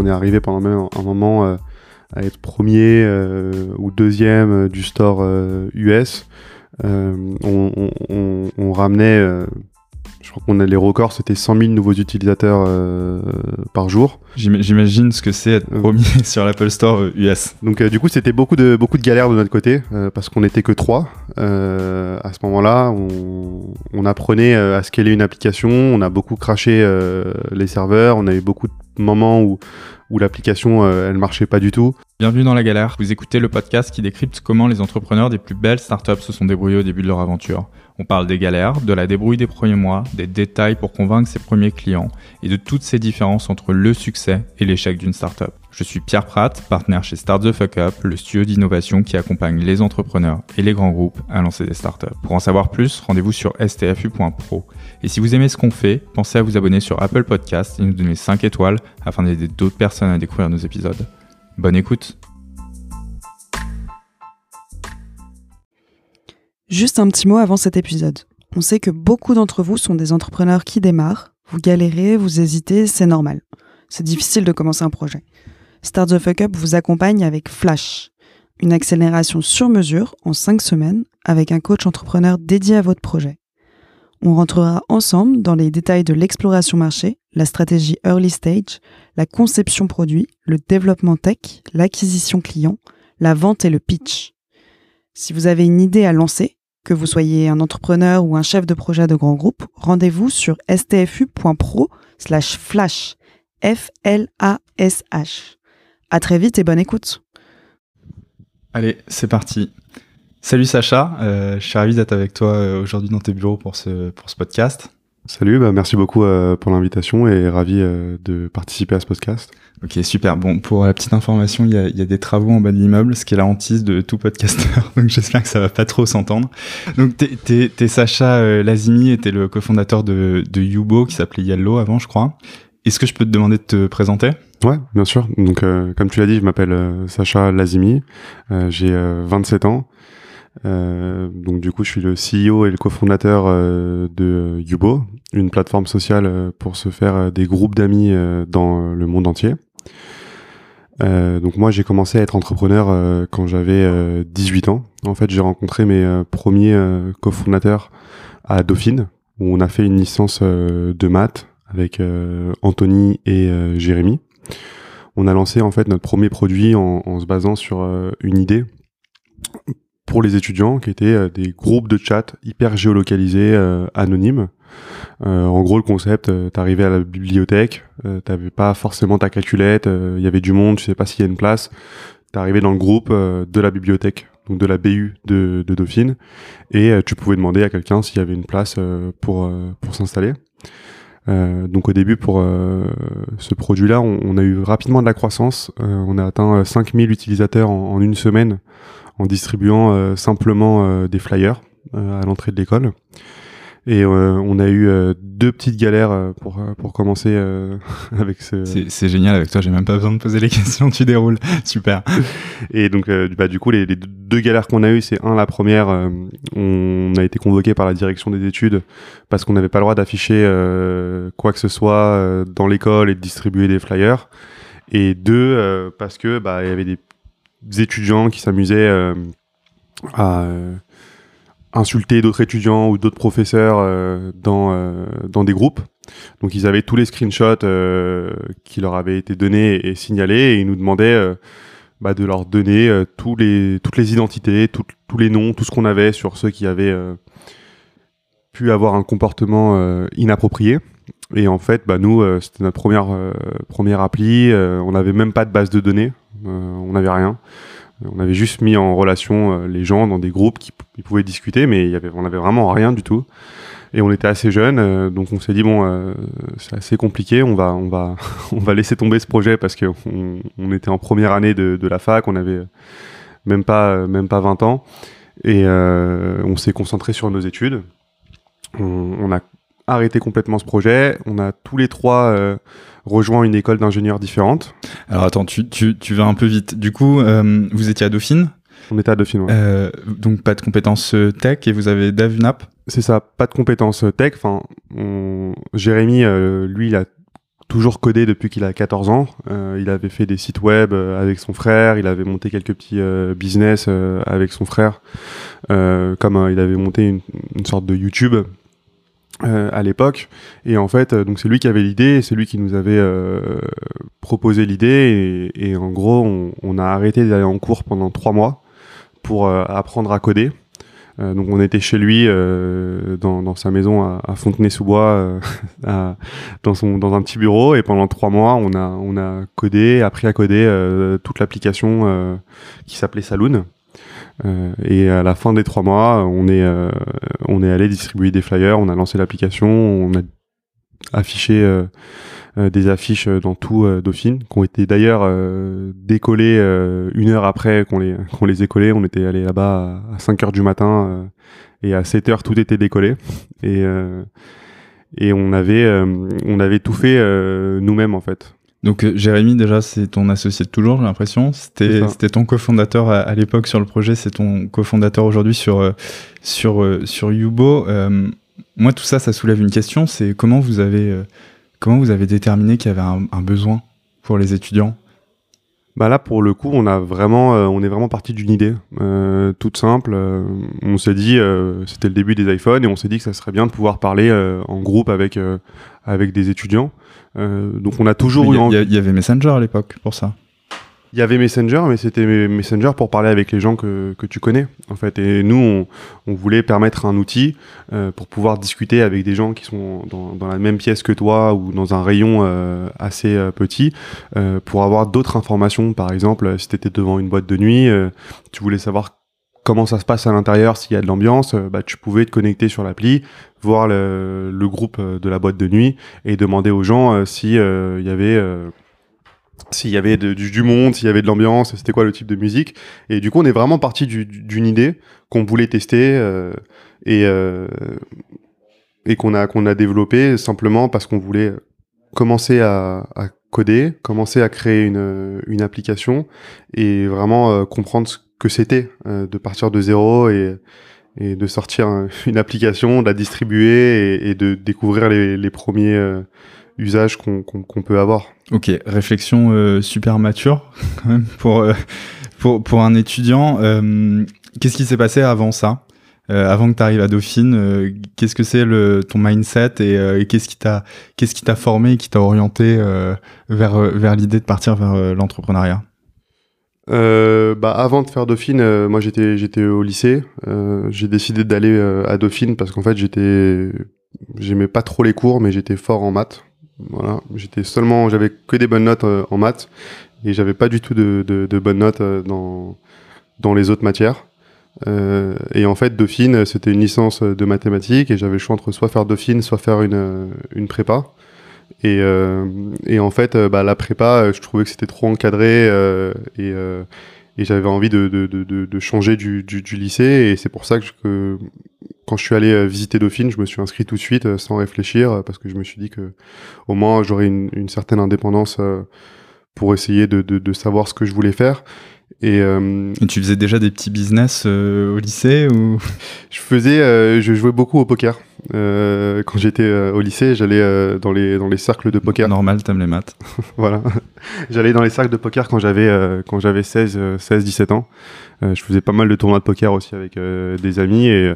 on est arrivé pendant même un moment à être premier ou deuxième du store US. On, on, on, ramenait je crois qu'on a les records, c'était 100 000 nouveaux utilisateurs euh, par jour. J'imagine ce que c'est être euh. premier sur l'Apple Store US. Euh, Donc du coup, c'était beaucoup de beaucoup de galères de notre côté parce qu'on n'était que trois. à ce moment-là, on, on, apprenait à scaler une application. On a beaucoup craché les serveurs. On a eu beaucoup de moments où l'application elle marchait pas du tout. Bienvenue dans la galère. Vous écoutez le podcast qui décrypte comment les entrepreneurs des plus belles startups se sont débrouillés au début de leur aventure. On parle des galères, de la débrouille des premiers mois, des détails pour convaincre ses premiers clients et de toutes ces différences entre le succès et l'échec d'une startup. Je suis Pierre Pratt, partenaire chez Start the Fuck Up, le studio d'innovation qui accompagne les entrepreneurs et les grands groupes à lancer des startups. Pour en savoir plus, rendez-vous sur stfu.pro. Et si vous aimez ce qu'on fait, pensez à vous abonner sur Apple Podcast et nous donner 5 étoiles afin d'aider d'autres personnes à découvrir nos épisodes. Bonne écoute Juste un petit mot avant cet épisode. On sait que beaucoup d'entre vous sont des entrepreneurs qui démarrent, vous galérez, vous hésitez, c'est normal. C'est difficile de commencer un projet. Start the Fuck Up vous accompagne avec Flash, une accélération sur mesure en 5 semaines avec un coach entrepreneur dédié à votre projet. On rentrera ensemble dans les détails de l'exploration marché, la stratégie early stage, la conception produit, le développement tech, l'acquisition client, la vente et le pitch. Si vous avez une idée à lancer, que vous soyez un entrepreneur ou un chef de projet de grand groupe, rendez-vous sur stfu.pro slash flash. F-L-A-S-H. À très vite et bonne écoute. Allez, c'est parti. Salut Sacha, euh, je suis ravi d'être avec toi euh, aujourd'hui dans tes bureaux pour ce, pour ce podcast. Salut, bah merci beaucoup euh, pour l'invitation et ravi euh, de participer à ce podcast. Ok, super. Bon, pour la petite information, il y a, y a, des travaux en bas de l'immeuble, ce qui est la hantise de tout podcasteur. Donc j'espère que ça va pas trop s'entendre. Donc t'es, t'es, Sacha euh, Lazimi et t'es le cofondateur de, de Yubo qui s'appelait Yellow avant, je crois. Est-ce que je peux te demander de te présenter? Ouais, bien sûr. Donc comme tu l'as dit, je m'appelle Sacha Lazimi. j'ai 27 ans. Euh, donc du coup, je suis le CEO et le cofondateur euh, de Yubo, une plateforme sociale euh, pour se faire des groupes d'amis dans le monde entier. donc moi, j'ai commencé à être entrepreneur quand j'avais 18 ans. En fait, j'ai rencontré mes premiers cofondateurs à Dauphine, où on a fait une licence de maths avec Anthony et Jérémy. On a lancé en fait notre premier produit en, en se basant sur une idée pour les étudiants qui étaient euh, des groupes de chat hyper géolocalisés, euh, anonymes. Euh, en gros, le concept, t'arrivais à la bibliothèque, t'avais pas forcément ta calculette, il y avait du monde, tu sais pas s'il y a une place. T'arrivais dans le groupe de la bibliothèque, donc de la BU de, de Dauphine, et tu pouvais demander à quelqu'un s'il y avait une place pour pour s'installer. donc au début pour ce produit-là, on, a eu rapidement de la croissance. on a atteint 5000 utilisateurs en, une semaine en distribuant euh, simplement euh, des flyers euh, à l'entrée de l'école. Et on a eu deux petites galères pour, pour commencer avec ce. C'est génial avec toi, j'ai même pas besoin de poser les questions, tu déroules. Super. Et donc, bah, du coup, les, deux galères qu'on a eues, c'est un, la première, on a été convoqué par la direction des études parce qu'on n'avait pas le droit d'afficher quoi que ce soit dans l'école et de distribuer des flyers. Et deux, parce que bah, il y avait des étudiants qui s'amusaient euh, à euh, insulter d'autres étudiants ou d'autres professeurs euh, dans, dans des groupes. Donc ils avaient tous les screenshots qui leur avaient été donnés et signalés et ils nous demandaient bah, de leur donner toutes les identités, tous les noms, tout ce qu'on avait sur ceux qui avaient pu avoir un comportement inapproprié. Et en fait, bah, nous, c'était notre première, première appli, on n'avait même pas de base de données. Euh, on n'avait rien. On avait juste mis en relation euh, les gens dans des groupes qui, pouvaient discuter, mais avait, on n'avait vraiment rien du tout. Et on était assez jeunes, euh, donc on s'est dit bon, c'est assez compliqué, on va, laisser tomber ce projet parce qu'on on était en première année de, la fac, on avait même pas 20 ans, et on s'est concentré sur nos études. On, a arrêté complètement ce projet. On a tous les trois rejoint une école d'ingénieurs différente. Alors attends, tu, tu, tu, vas un peu vite. Du coup, euh, vous étiez à Dauphine? On était à Dauphine, ouais. Euh, donc pas de compétences euh, tech et vous avez DevNap? C'est ça, pas de compétences tech. Enfin, Jérémy, lui, il a toujours codé depuis qu'il a 14 ans. il avait fait des sites web avec son frère, il avait monté quelques petits business avec son frère, comme il avait monté une, une sorte de YouTube euh, à l'époque. Et en fait, euh, donc c'est lui qui avait l'idée, c'est lui qui nous avait euh, proposé l'idée. Et, en gros, on, a arrêté d'aller en cours pendant trois mois pour apprendre à coder. donc on était chez lui dans, dans, sa maison à, Fontenay-sous-Bois, dans un petit bureau. Et pendant trois mois, on a, on a codé, appris à coder toute l'application qui s'appelait Saloon. Euh, et à la fin des trois mois, on est, euh, on est allé distribuer des flyers, on a lancé l'application, on a affiché euh, des affiches dans tout Dauphine, qui ont été d'ailleurs décollées une heure après qu'on les, qu'on les ait collées. On était allé là-bas à 5 heures du matin et à 7 heures tout était décollé. Et, et on, avait, on avait tout fait nous-mêmes en fait. Donc euh, Jérémy, déjà, c'est ton associé de toujours, j'ai l'impression. C'était, c'était ton cofondateur à, l'époque sur le projet, c'est ton cofondateur aujourd'hui sur, euh, sur, euh, sur Yubo. moi, tout ça, ça soulève une question, c'est comment vous avez, comment vous avez déterminé qu'il y avait un, un, besoin pour les étudiants? Bah là, pour le coup, on a vraiment, on est vraiment parti d'une idée toute simple. on s'est dit, c'était le début des iPhones, et on s'est dit que ça serait bien de pouvoir parler en groupe avec avec des étudiants. Euh, donc on a toujours eu. Il y, avait Messenger à l'époque pour ça. Il y avait Messenger, mais c'était Messenger pour parler avec les gens que, que tu connais, en fait. Et nous, on, on voulait permettre un outil euh, pour pouvoir discuter avec des gens qui sont dans, dans, la même pièce que toi ou dans un rayon euh, assez euh, petit, pour avoir d'autres informations. Par exemple, si tu étais devant une boîte de nuit, tu voulais savoir comment ça se passe à l'intérieur, s'il y a de l'ambiance, bah, tu pouvais te connecter sur l'appli, voir le, le, groupe euh, de la boîte de nuit et demander aux gens euh, si euh, il y avait s'il y avait du, du, monde, s'il y avait de l'ambiance, c'était quoi le type de musique. Et du coup, on est vraiment parti d'une idée qu'on voulait tester et et qu'on a qu'on a développé simplement parce qu'on voulait commencer à, à, coder, commencer à créer une, une application et vraiment comprendre ce que c'était de partir de zéro et et de sortir une application, de la distribuer et, de découvrir les, premiers euh, usages qu'on peut avoir. Ok, réflexion euh, super mature pour, euh, pour, pour un étudiant. Qu'est-ce qui s'est passé avant ça? Avant que tu arrives à Dauphine, qu'est-ce que c'est ton mindset et, qu'est-ce qui t'a qu'est-ce qui t'a formé, qui t'a orienté vers vers l'idée de partir vers l'entrepreneuriat? Euh, bah, avant de faire Dauphine, euh, moi j'étais j'étais au lycée. Euh, j'ai décidé d'aller euh, à Dauphine parce qu'en fait j'étais j'aimais pas trop les cours, mais j'étais fort en maths. Voilà, j'étais seulement j'avais que des bonnes notes en maths et j'avais pas du tout de, de, de, bonnes notes dans dans les autres matières. et en fait Dauphine c'était une licence de mathématiques et j'avais le choix entre soit faire Dauphine, soit faire une une prépa. Et, euh, et en fait, euh, bah, la prépa, euh, je trouvais que c'était trop encadré et, j'avais envie de, changer du, lycée. Et c'est pour ça que, quand je suis allé visiter Dauphine, je me suis inscrit tout de suite sans réfléchir parce que je me suis dit que au moins j'aurais une, une, certaine indépendance pour essayer de, savoir ce que je voulais faire. Et, euh, Et, tu faisais déjà des petits business euh, au lycée ou? Je faisais, euh, je jouais beaucoup au poker. Euh, quand j'étais au lycée, j'allais dans les dans les cercles de poker. Normal, t'aimes les maths. voilà. j'allais dans les cercles de poker quand j'avais quand j'avais 16 16 17 ans. je faisais pas mal de tournois de poker aussi avec des amis et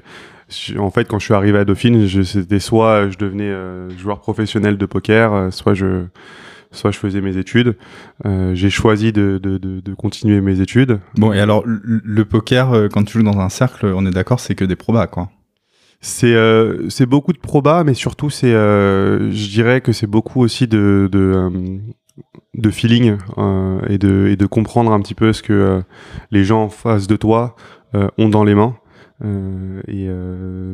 en fait quand je suis arrivé à Dauphine, c'était soit je devenais joueur professionnel de poker, soit je soit je faisais mes études. Euh, j'ai choisi de, de, de, de, continuer mes études. Bon, et alors le, poker, euh, quand tu joues dans un cercle, on est d'accord, c'est que des probas, quoi. C'est euh, c'est beaucoup de probas, mais surtout c'est, euh, je dirais que c'est beaucoup aussi de de, de feeling et de et de comprendre un petit peu ce que les gens en face de toi ont dans les mains. et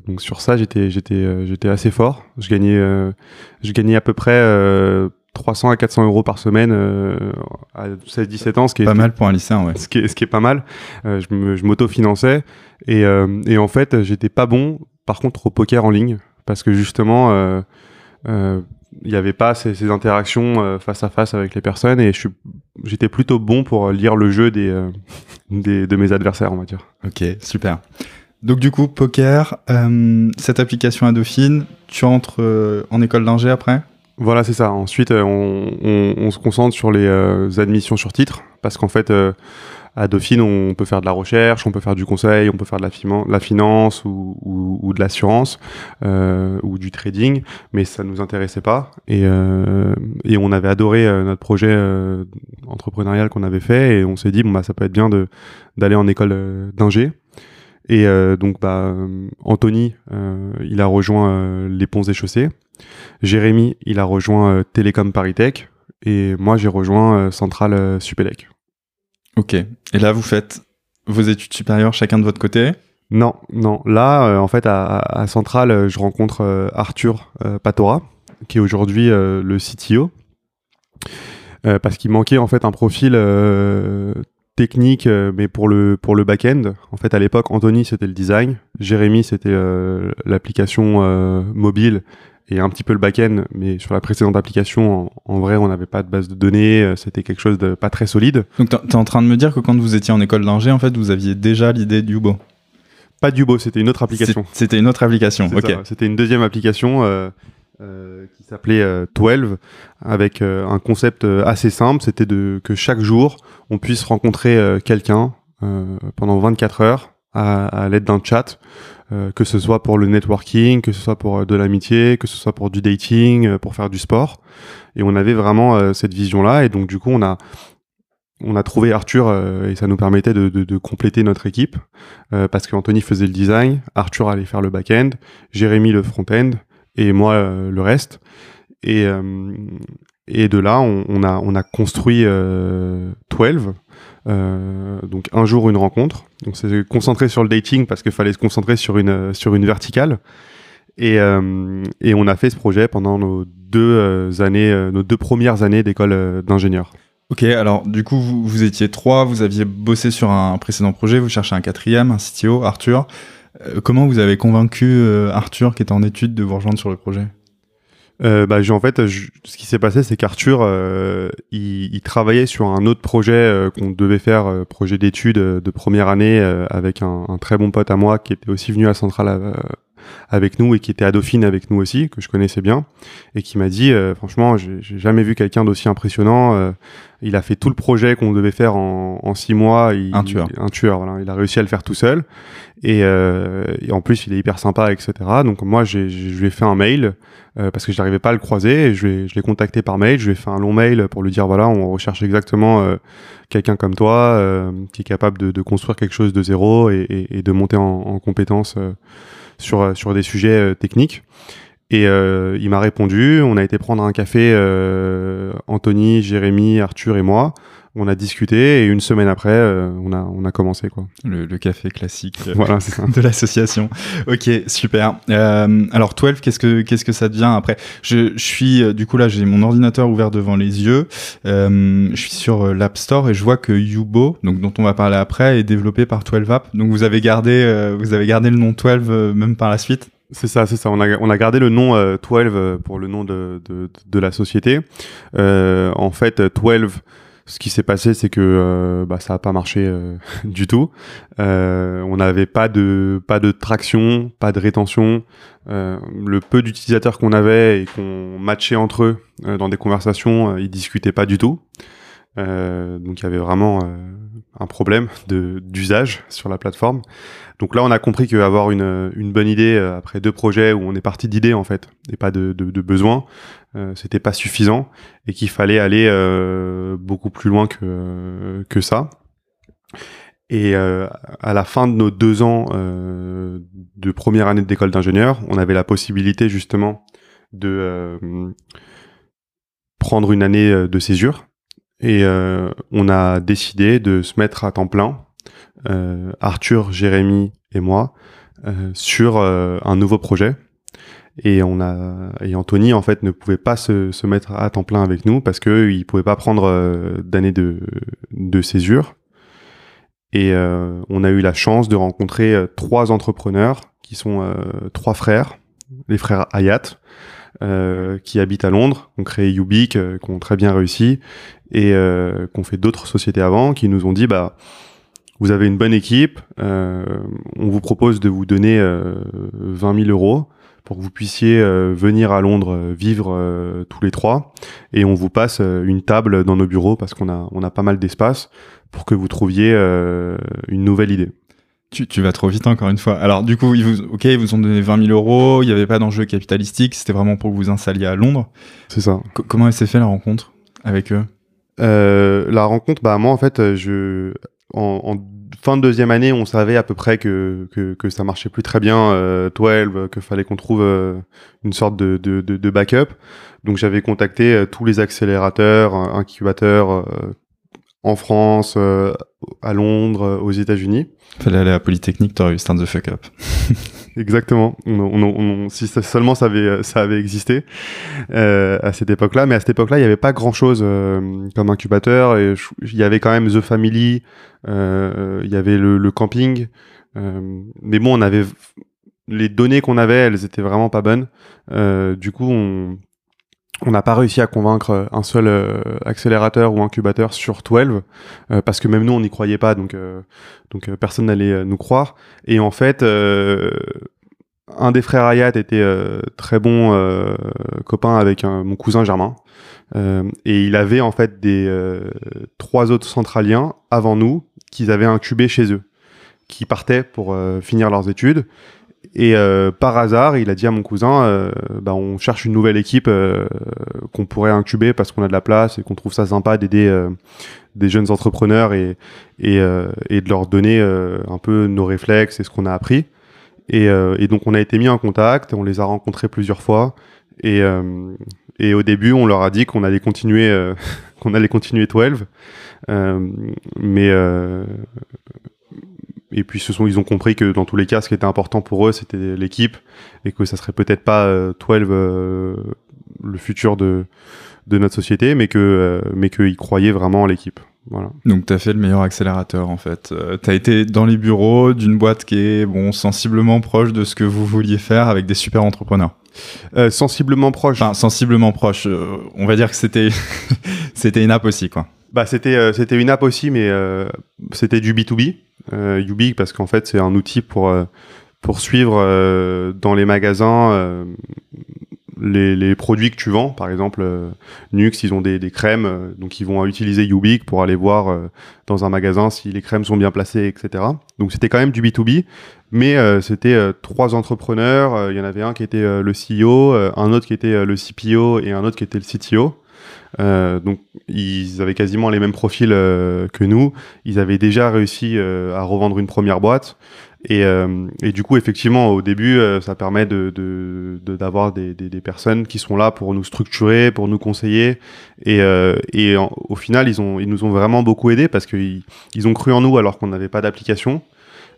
donc sur ça, j'étais j'étais j'étais assez fort. Je gagnais je gagnais à peu près 300 à 400 euros par semaine euh, à 16-17 ans, ce qui est pas mal pour un lycéen, ouais. Ce qui est, ce qui est pas mal. Euh, je m'auto-finançais et, euh, et en fait, j'étais pas bon. Par contre, au poker en ligne, parce que justement, euh, il n'y avait pas ces, ces interactions face à face avec les personnes et j'étais plutôt bon pour lire le jeu des, des, de mes adversaires, on va dire. Ok, super. Donc du coup, poker, cette application à Dauphine, tu entres en école d'ingé après? Voilà, c'est ça. Ensuite, on, on, se concentre sur les admissions sur titre, parce qu'en fait, à Dauphine, on peut faire de la recherche, on peut faire du conseil, on peut faire de la, la finance ou, ou, de l'assurance euh, ou du trading, mais ça nous intéressait pas. Et, euh, et on avait adoré euh, notre projet euh, entrepreneurial qu'on avait fait et on s'est dit bon bah ça peut être bien d'aller en école euh, d'ingé. Et donc bah Anthony, il a rejoint les ponts et chaussées. Jérémy, il a rejoint Télécom Paritech et moi j'ai rejoint Centrale Supélec. Ok. Et là, vous faites vos études supérieures chacun de votre côté? Non, non. Là, euh, en fait, à, à Centrale, euh, je rencontre euh, Arthur Patora, qui est aujourd'hui le CTO, parce qu'il manquait en fait un profil technique, mais pour le pour le back-end. En fait, à l'époque, Anthony c'était le design, Jérémy c'était l'application mobile et un petit peu le back-end, mais sur la précédente application, en, vrai, on n'avait pas de base de données, euh, c'était quelque chose de pas très solide. Donc, tu es en train de me dire que quand vous étiez en école d'ingé, en fait, vous aviez déjà l'idée d'Ubo Pas d'Ubo, c'était une autre application. C'était une autre application, ok. C'était une deuxième application euh, euh, qui s'appelait 12, avec un concept assez simple, c'était que chaque jour, on puisse rencontrer quelqu'un pendant 24 heures à, à l'aide d'un chat euh, que ce soit pour le networking, que ce soit pour euh, de l'amitié, que ce soit pour du dating, euh, pour faire du sport. Et on avait vraiment cette vision-là. Et donc du coup, on a on a trouvé Arthur et ça nous permettait de, compléter notre équipe parce qu'Anthony faisait le design, Arthur allait faire le back-end, Jérémy le front-end et moi le reste. Et, et de là, on, a, on a construit 12 euh, donc un jour une rencontre. Donc c'est concentré sur le dating parce qu'il fallait se concentrer sur une sur une verticale. Et, euh, et on a fait ce projet pendant nos deux euh, années, nos deux premières années d'école d'ingénieur. Ok, alors du coup vous, vous, étiez trois, vous aviez bossé sur un précédent projet, vous cherchez un quatrième, un CTO, Arthur. comment vous avez convaincu Arthur qui était en études de vous rejoindre sur le projet? Euh, bah, en fait, ce qui s'est passé, c'est qu'Arthur, euh, il, il, travaillait sur un autre projet euh, qu'on devait faire, euh, projet d'études de première année, avec un, un, très bon pote à moi qui était aussi venu à Centrale avec nous et qui était à Dauphine avec nous aussi, que je connaissais bien, et qui m'a dit, franchement, j'ai jamais vu quelqu'un d'aussi impressionnant. il a fait tout le projet qu'on devait faire en, en six mois. Il, un tueur. un tueur, voilà. Il a réussi à le faire tout seul. Et, et en plus, il est hyper sympa, etc. Donc moi, je lui ai fait un mail euh, parce que je n'arrivais pas à le croiser. Et je l'ai, je l'ai contacté par mail. Je lui ai fait un long mail pour lui dire voilà, on recherche exactement euh, quelqu'un comme toi euh, qui est capable de, de, construire quelque chose de zéro et, et, et de monter en, en compétences sur sur des sujets techniques. Et il m'a répondu. On a été prendre un café, Anthony, Jérémy, Arthur et moi on a discuté et une semaine après, euh, on, a, on a commencé. Quoi. Le, le café classique euh, voilà, de l'association. Ok, super. Euh, alors 12, qu'est-ce que, qu'est-ce que ça devient après? Je, je suis, du coup là, j'ai mon ordinateur ouvert devant les yeux. je suis sur l'App Store et je vois que Yubo, donc, dont on va parler après, est développé par 12 App. Donc vous avez gardé, vous avez gardé le nom 12 même par la suite? C'est ça, c'est ça. On a, on a gardé le nom 12 pour le nom de, de, de la société. en fait, 12 ce qui s'est passé, c'est que euh, bah, ça n'a pas marché euh, du tout. Euh, on n'avait pas de pas de traction, pas de rétention. le peu d'utilisateurs qu'on avait et qu'on matchait entre eux dans des conversations, ils discutaient pas du tout. donc il y avait vraiment un problème d'usage sur la plateforme. Donc là, on a compris qu'avoir une, une bonne idée après deux projets où on est parti d'idées en fait et pas de, de, de besoins, euh, c'était pas suffisant et qu'il fallait aller euh, beaucoup plus loin que, que ça. Et euh, à la fin de nos deux ans euh, de première année d'école d'ingénieur, on avait la possibilité justement de euh, prendre une année de césure. Et on a décidé de se mettre à temps plein, Arthur, Jérémy et moi, sur un nouveau projet et on a et Anthony en fait ne pouvait pas se, se mettre à temps plein avec nous parce que il pouvait pas prendre euh, d'année de de césure. Et euh, on a eu la chance de rencontrer euh, trois entrepreneurs qui sont trois frères, les frères Hayat, qui habitent à Londres, ont créé Ubik, qui ont très bien réussi et qui ont fait d'autres sociétés avant, qui nous ont dit bah vous avez une bonne équipe, on vous propose de vous donner 20 000 euros pour que vous puissiez venir à Londres vivre tous les trois et on vous passe une table dans nos bureaux parce qu'on a on a pas mal d'espace pour que vous trouviez une nouvelle idée. Tu, tu, vas trop vite encore une fois. Alors du coup, ils vous, ok, ils vous ont donné 20 000 euros. Il n'y avait pas d'enjeu capitalistique. C'était vraiment pour que vous installiez à Londres. C'est ça. comment elle s'est fait la rencontre avec eux? Euh, La rencontre, bah moi en fait, je en, en, fin de deuxième année, on savait à peu près que que, que ça marchait plus très bien, euh, 12, que fallait qu'on trouve euh, une sorte de, de, de, de backup. Donc j'avais contacté euh, tous les accélérateurs, incubateurs euh, en France, à Londres, aux États-Unis. Fallait aller à Polytechnique, t'aurais eu Stand the Fuck Up. Exactement. On, si seulement ça avait, ça avait existé euh, à cette époque-là, mais à cette époque-là, il n'y avait pas grand-chose euh, comme incubateur. Et il y avait quand même The Family, euh, il y avait le, le camping. Euh, mais bon, on avait les données qu'on avait, elles étaient vraiment pas bonnes. Euh, du coup, on, on n'a pas réussi à convaincre euh, un seul euh, accélérateur ou incubateur sur 12 euh, parce que même nous on n'y croyait pas donc donc personne n'allait nous croire. Et en fait un des frères Hayat était très bon copain avec mon cousin Germain. Et il avait en fait des trois autres centraliens avant nous qu'ils avaient incubé chez eux qui partaient pour finir leurs études et euh, par hasard, il a dit à mon cousin, euh, bah, on cherche une nouvelle équipe euh, qu'on pourrait incuber parce qu'on a de la place et qu'on trouve ça sympa d'aider des jeunes entrepreneurs et, et, et de leur donner un peu nos réflexes et ce qu'on a appris. Et, et, donc on a été mis en contact, on les a rencontrés plusieurs fois. Et, et au début, on leur a dit qu'on allait continuer, qu'on allait continuer 12. mais et puis ce sont, ils ont compris que dans tous les cas, ce qui était important pour eux, c'était l'équipe et que ça serait peut-être pas euh, 12 euh, le futur de de notre société, mais que euh, mais qu'ils croyaient vraiment à l'équipe. Voilà. Donc tu as fait le meilleur accélérateur en fait. Euh, tu as été dans les bureaux d'une boîte qui est bon sensiblement proche de ce que vous vouliez faire avec des super entrepreneurs. Euh, sensiblement proche. Enfin, sensiblement proche. on va dire que c'était c'était une app aussi quoi. Bah c'était c'était une app aussi, mais c'était du B 2 B euh, Ubik parce qu'en fait c'est un outil pour euh, pour suivre euh, dans les magasins euh, les, produits que tu vends. Par exemple, Nux, ils ont des, des crèmes, donc ils vont utiliser Ubik pour aller voir dans un magasin si les crèmes sont bien placées, etc. Donc c'était quand même du B2B, mais c'était trois entrepreneurs. Il y en avait un qui était le CEO, un autre qui était le CPO et un autre qui était le CTO. Euh, donc ils avaient quasiment les mêmes profils euh, que nous. Ils avaient déjà réussi euh, à revendre une première boîte. Et, et, du coup, effectivement, au début, ça permet de d'avoir de, des, des, des, personnes qui sont là pour nous structurer, pour nous conseiller. Et, et au final, ils, ont, ils nous ont vraiment beaucoup aidés parce qu'ils ils ont cru en nous alors qu'on n'avait pas d'application.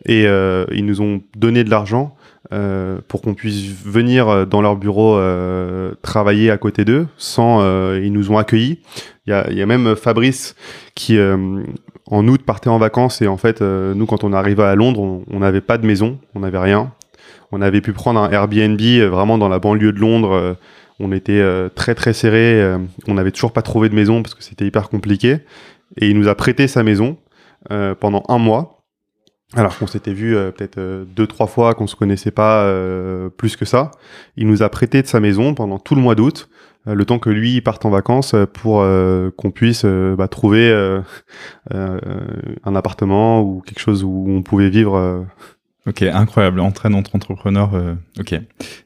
Et ils nous ont donné de l'argent euh, pour qu'on puisse venir euh, dans leur bureau euh, travailler à côté d'eux. Sans, ils nous ont accueillis. Il y a, y a, même Fabrice qui en août partait en vacances et en fait nous quand on arrivait à Londres, on n'avait pas de maison, on n'avait rien. On avait pu prendre un Airbnb vraiment dans la banlieue de Londres. on était très très serré. on n'avait toujours pas trouvé de maison parce que c'était hyper compliqué. Et il nous a prêté sa maison pendant un mois. Alors qu'on s'était vu euh, peut-être euh, deux trois fois, qu'on se connaissait pas euh, plus que ça. Il nous a prêté de sa maison pendant tout le mois d'août, le temps que lui parte en vacances pour qu'on puisse bah, trouver un appartement ou quelque chose où on pouvait vivre. Ok, incroyable, entraîne entre entrepreneurs. ok.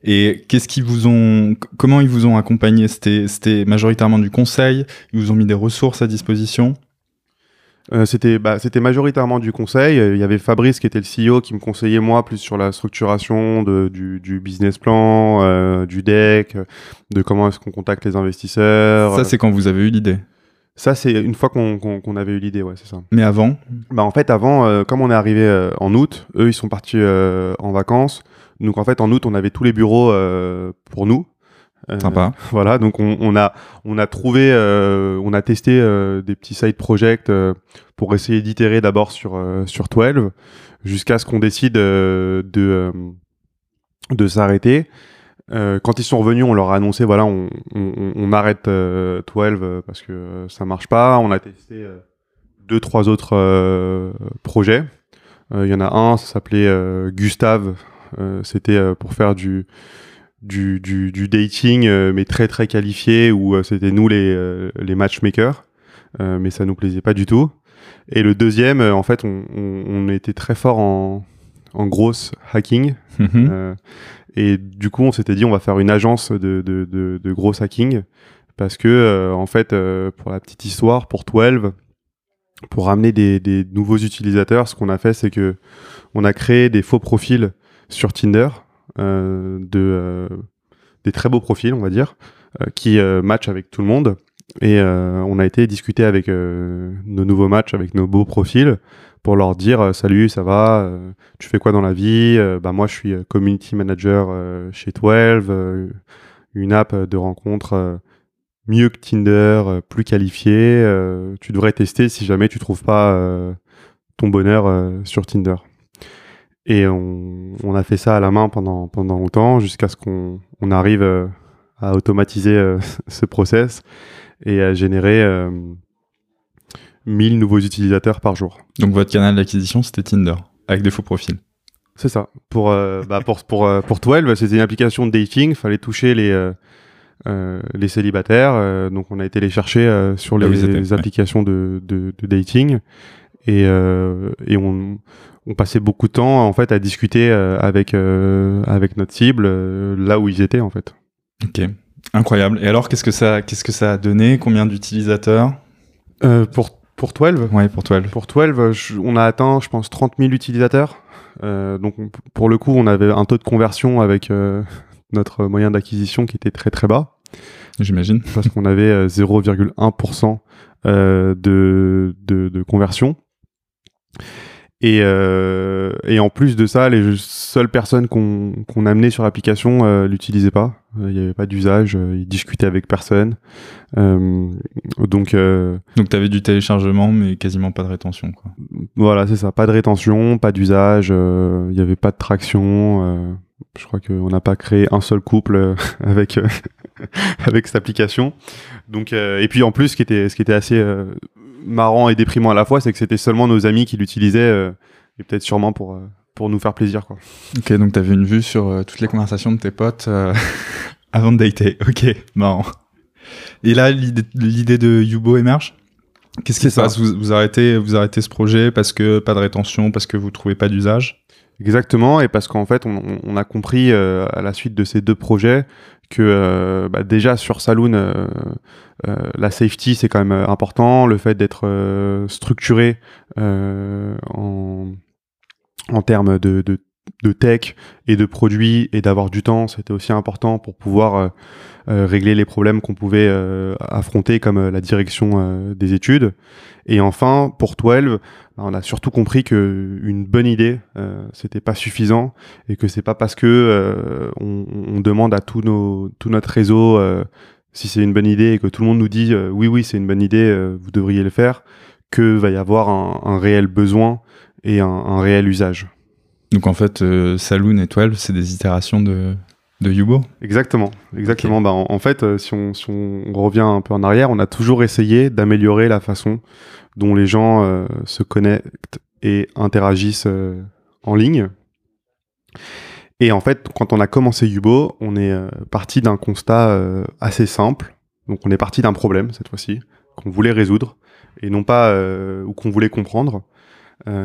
Et qu'est-ce qu'ils vous ont, comment ils vous ont accompagné? C'était majoritairement du conseil? Ils vous ont mis des ressources à disposition? Euh, c'était bah, c'était majoritairement du conseil. Il y avait Fabrice qui était le CEO qui me conseillait moi plus sur la structuration de, du, du business plan, euh, du deck, de comment est-ce qu'on contacte les investisseurs. Ça c'est quand vous avez eu l'idée. Ça c'est une fois qu'on avait eu l'idée, ouais, c'est ça. Mais avant Bah en fait avant, euh, comme on est arrivé euh, en août, eux ils sont partis euh, en vacances. Donc en fait en août on avait tous les bureaux pour nous. Euh, Sympa. Voilà, donc on, on, a on a trouvé, euh, on a testé euh, des petits side projects pour essayer d'itérer d'abord sur sur 12 jusqu'à ce qu'on décide de de s'arrêter. Euh, quand ils sont revenus, on leur a annoncé voilà, on, on, on arrête euh, 12 parce que ça marche pas. On a testé deux trois autres projets. Il y en a un, ça s'appelait Gustave. C'était pour faire du du, du, du dating, euh, mais très très qualifié, où euh, c'était nous les, euh, les matchmakers, mais ça nous plaisait pas du tout. Et le deuxième, en fait, on, on, on était très fort en, en grosse hacking. Mhm. Euh, et du coup, on s'était dit, on va faire une agence de, de, de, de gros hacking. Parce que, euh, en fait, euh, pour la petite histoire, pour 12, pour ramener des, des nouveaux utilisateurs, ce qu'on a fait, c'est que on a créé des faux profils sur Tinder, de, euh, des très beaux profils, on va dire, euh, qui euh, matchent avec tout le monde. Et euh, on a été discuter avec euh, nos nouveaux matchs, avec nos beaux profils, pour leur dire euh, salut, ça va, euh, tu fais quoi dans la vie Euh, Bah moi, je suis euh, community manager euh, chez 12, euh, une app de rencontre euh, mieux que Tinder, euh, plus qualifiée. euh, tu devrais tester si jamais tu trouves pas euh, ton bonheur euh, sur Tinder. Et on, on a fait ça à la main pendant pendant longtemps jusqu'à ce qu'on on arrive euh, à automatiser euh, ce process et à générer euh, 1000 nouveaux utilisateurs par jour. Donc votre canal d'acquisition, c'était Tinder, avec des faux profils. C'est ça. Pour, euh, bah, pour, pour, euh, pour 12, c'était une application de dating. fallait toucher les, euh, euh, les célibataires. euh, donc, on a été les chercher euh, sur où les, ouais. applications de, de, de dating. Et, euh, et on, on passait beaucoup de temps, en fait, à discuter euh, avec, euh, avec notre cible, euh, là où ils étaient, en fait. Ok, incroyable. Et alors, qu'est-ce que ça, qu'est-ce que ça a donné? Combien d'utilisateurs? Pour, pour 12, Ouais, pour 12. Pour 12, je- on a atteint, je pense, 30 000 utilisateurs. Euh, donc, on- pour le coup, on avait un taux de conversion avec euh, notre moyen d'acquisition qui était très très bas, J'imagine. parce qu'on avait euh, 0,1% euh, de, de, de conversion. Et, euh, et en plus de ça, les seules personnes qu'on qu'on amenait sur l'application euh, l'utilisaient pas. Euh, Il n'y avait pas d'usage, euh, ils discutaient avec personne. Euh, donc, euh, Donc t'avais du téléchargement, mais quasiment pas de rétention, quoi. Voilà, c'est ça. Pas de rétention, pas d'usage, il n'y avait pas de traction. euh, je crois qu'on n'a pas créé un seul couple avec, euh, avec cette application. Donc, euh, et puis en plus, ce qui était, ce qui était assez euh, marrant et déprimant à la fois, c'est que c'était seulement nos amis qui l'utilisaient, euh, et peut-être sûrement pour, euh, pour nous faire plaisir. Quoi. Ok, donc t'avais une vue sur euh, toutes les conversations de tes potes avant de dater. Ok, marrant. Et là, l'idée de Yubo émerge? Qu'est-ce qui se passe? Vous, vous arrêtez, vous arrêtez ce projet parce que pas de rétention, parce que vous trouvez pas d'usage? Exactement, et parce qu'en fait, on, a compris à la suite de ces deux projets que euh, bah, déjà sur Saloon, euh, euh, la safety c'est quand même important, le fait d'être structuré en, en termes de, de, tech et de produits et d'avoir du temps, c'était aussi important pour pouvoir régler les problèmes qu'on pouvait affronter comme la direction des études. Et enfin, pour 12, bah, on a surtout compris que une bonne idée, euh, c'était pas suffisant et que c'est pas parce que euh, on, demande à tout, notre réseau euh, si c'est une bonne idée et que tout le monde nous dit euh, oui oui c'est une bonne idée, vous devriez le faire, que va y avoir un, réel besoin et un, réel usage. Donc en fait, Saloon et 12, c'est des itérations de, de Yubo Exactement, exactement. Bah, en, en fait, euh, si on, si on revient un peu en arrière, on a toujours essayé d'améliorer la façon dont les gens euh, se connectent et interagissent euh, en ligne. Et en fait, quand on a commencé Yubo, on est euh, parti d'un constat assez simple. Donc, on est parti d'un problème cette fois-ci qu'on voulait résoudre et non pas ou qu'on voulait comprendre,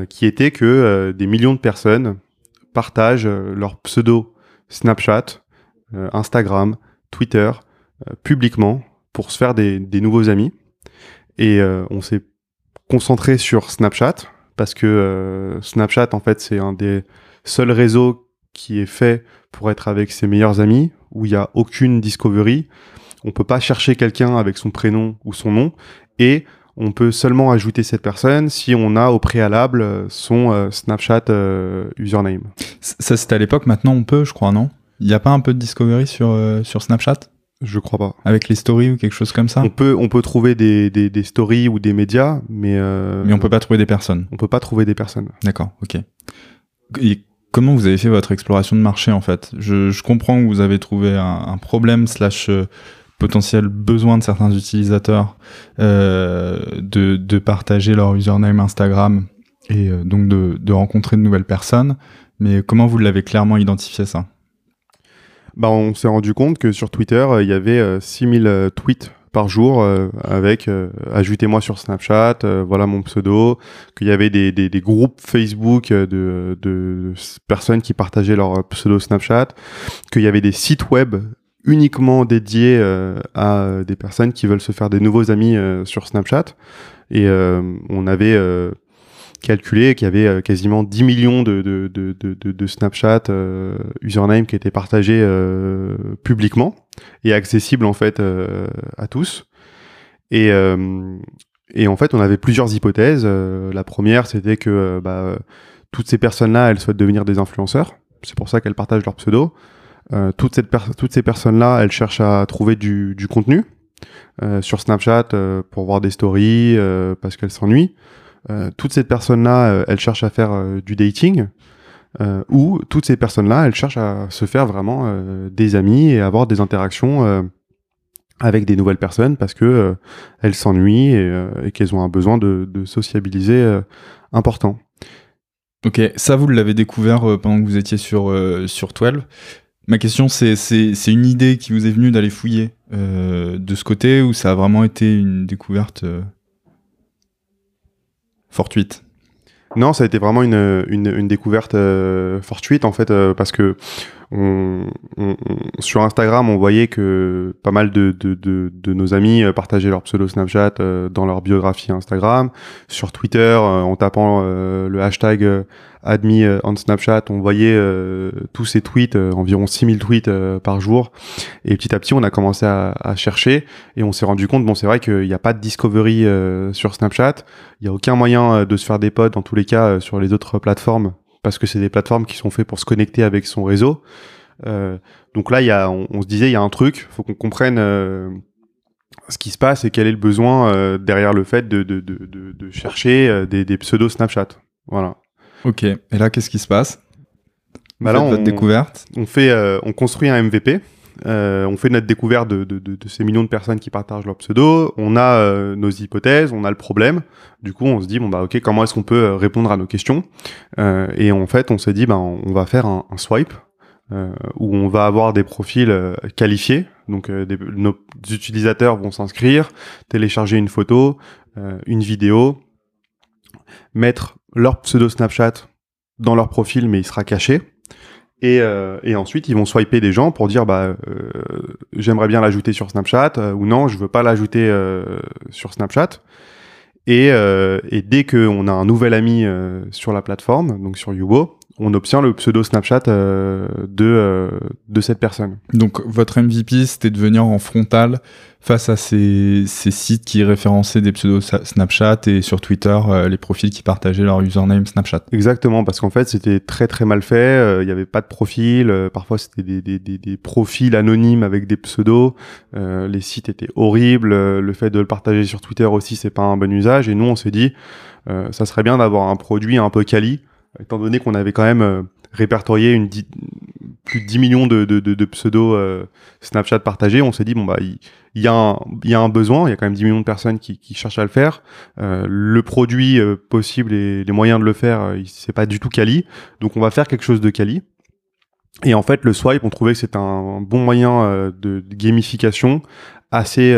qui était que des millions de personnes partagent leur pseudo Snapchat, euh, Instagram, Twitter, euh, publiquement pour se faire des, nouveaux amis. Et euh, on s'est concentré sur Snapchat parce que Snapchat, en fait, c'est un des seuls réseaux qui est fait pour être avec ses meilleurs amis, où il n'y a aucune discovery. On peut pas chercher quelqu'un avec son prénom ou son nom, et on peut seulement ajouter cette personne si on a au préalable euh, son euh, Snapchat euh, username. Ça, c'était à l'époque. Maintenant, on peut, je crois, non? Il n'y a pas un peu de discovery sur, sur Snapchat? Je crois pas. Avec les stories ou quelque chose comme ça? On peut, on peut trouver des, des, des stories ou des médias, mais, euh, Mais on peut pas trouver des personnes. on peut pas trouver des personnes. D'accord, ok. Et comment vous avez fait votre exploration de marché en fait? Je, je comprends que vous avez trouvé un, un problème slash potentiel besoin de certains utilisateurs euh, de, de partager leur username Instagram et euh, donc de, de rencontrer de nouvelles personnes. Mais comment vous l'avez clairement identifié ça? Bah, On s'est rendu compte que sur Twitter, il y avait 6000 tweets par jour avec ajoutez-moi sur Snapchat, voilà mon pseudo, qu'il y avait des, des, des groupes Facebook de, de, personnes qui partageaient leur pseudo Snapchat, qu'il y avait des sites web uniquement dédiés à des personnes qui veulent se faire des nouveaux amis sur Snapchat. Et on avait calculé qu'il y avait euh, quasiment 10 millions de, de, de, de, de Snapchat euh, username qui étaient partagés euh, publiquement et accessibles en fait euh, à tous. Et, et en fait, on avait plusieurs hypothèses. la première, c'était que bah, toutes ces personnes-là, elles souhaitent devenir des influenceurs. C'est pour ça qu'elles partagent leur pseudo. Toutes, cette toutes ces personnes-là, elles cherchent à trouver du, contenu sur Snapchat pour voir des stories parce qu'elles s'ennuient. Euh, toutes ces personnes-là, euh, elles cherchent à faire euh, du dating, ou toutes ces personnes-là, elles cherchent à se faire vraiment des amis et avoir des interactions avec des nouvelles personnes parce que elles s'ennuient et, qu'elles ont un besoin de, de sociabiliser important. Ok, ça vous l'avez découvert pendant que vous étiez sur, sur 12. Ma question, c'est, une idée qui vous est venue d'aller fouiller de ce côté ou ça a vraiment été une découverte fortuite? Non, ça a été vraiment une, découverte euh, fortuite en fait, euh, parce que on, on, sur Instagram, on voyait que pas mal de, de, de, de nos amis euh, partageaient leur pseudo Snapchat dans leur biographie Instagram. Sur Twitter, en tapant le hashtag admis en Snapchat, on voyait tous ces tweets, environ 6000 tweets par jour. Et petit à petit, on a commencé à, à chercher et on s'est rendu compte, bon, c'est vrai qu'il n'y a pas de discovery sur Snapchat, il n'y a aucun moyen de se faire des potes dans tous les cas euh, sur les autres plateformes parce que c'est des plateformes qui sont faites pour se connecter avec son réseau. Euh, donc là, il y a, on, se disait, il y a un truc, faut qu'on comprenne euh, ce qui se passe et quel est le besoin derrière le fait de, de, de, de chercher des, des pseudos Snapchat. Voilà. Ok. Et là, qu'est-ce qui se passe? Bah là, on, découverte. On fait, on construit un MVP. Euh, on fait notre découverte de, de, de, ces millions de personnes qui partagent leur pseudo. On a euh, nos hypothèses, on a le problème. Du coup, on se dit bon bah ok, comment est-ce qu'on peut euh, répondre à nos questions? Et en fait, on s'est dit bah on va faire un, swipe où on va avoir des profils qualifiés. Donc nos utilisateurs vont s'inscrire, télécharger une photo, une vidéo, mettre leur pseudo Snapchat dans leur profil, mais il sera caché. Et, euh, et, ensuite, ils vont swiper des gens pour dire bah euh, j'aimerais bien l'ajouter sur Snapchat euh, ou non, je veux pas l'ajouter euh, sur Snapchat. Et, et dès qu'on a un nouvel ami sur la plateforme, donc sur Yubo, on obtient le pseudo Snapchat euh, de, euh, de cette personne. Donc votre MVP, c'était de venir en frontal face à ces, ces sites qui référençaient des pseudos Snapchat et sur Twitter, euh, les profils qui partageaient leur username Snapchat. Exactement, parce qu'en fait, c'était très très mal fait, il n'y avait pas de profil, parfois c'était des, des, des, des, profils anonymes avec des pseudos, les sites étaient horribles, le fait de le partager sur Twitter aussi, c'est pas un bon usage, et nous on s'est dit, ça serait bien d'avoir un produit un peu quali, étant donné qu'on avait quand même euh, répertorié une plus de 10 millions de, pseudos euh, Snapchat partagés, on s'est dit bon bah il y, a un, besoin, il y a quand même 10 millions de personnes qui, cherchent à le faire. Euh, le produit possible et les moyens de le faire, c'est pas du tout quali, donc on va faire quelque chose de quali. Et en fait, le swipe, on trouvait que c'était un bon moyen de, gamification assez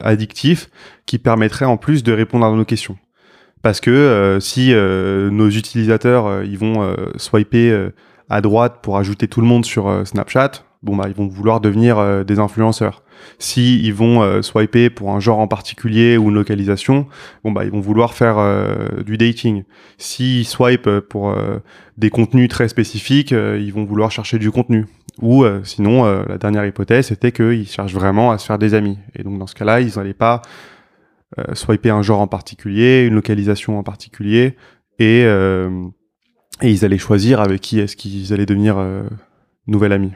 addictif qui permettrait en plus de répondre à nos questions parce que euh, si euh, nos utilisateurs euh, ils vont swiper à droite pour ajouter tout le monde sur Snapchat, bon bah ils vont vouloir devenir des influenceurs. Si ils vont swiper pour un genre en particulier ou une localisation, bon bah ils vont vouloir faire du dating. S'ils swipe pour des contenus très spécifiques, ils vont vouloir chercher du contenu. Ou sinon, la dernière hypothèse, c'était qu'ils cherchent vraiment à se faire des amis. Et donc dans ce cas-là, ils n'allaient pas euh, swiper un genre en particulier, une localisation en particulier, et, euh, et ils allaient choisir avec qui est-ce qu'ils allaient devenir euh, nouvel ami.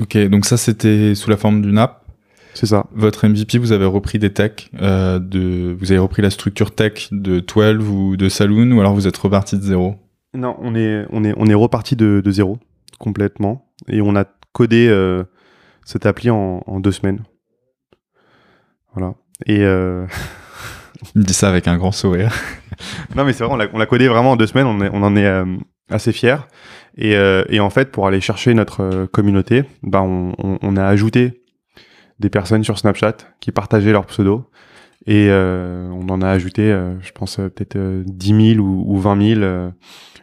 Ok, donc ça c'était sous la forme d'une app. C'est ça. Votre MVP, vous avez repris des techs, de, vous avez repris la structure tech de 12 ou de Saloon, ou alors vous êtes reparti de zéro? Non, on est, on est, on est reparti de, de zéro complètement, et on a codé euh, cette appli en, en, deux semaines. Voilà. Et euh, Il me dit ça avec un grand sourire. non, mais c'est vrai, on l'a codé vraiment en deux semaines. On, est, on en est euh, assez fiers. Et, et, en fait, pour aller chercher notre communauté, bah, on, on, on, a ajouté des personnes sur Snapchat qui partageaient leur pseudo. Et on en a ajouté, je pense, peut-être 10 000 ou, ou 20 000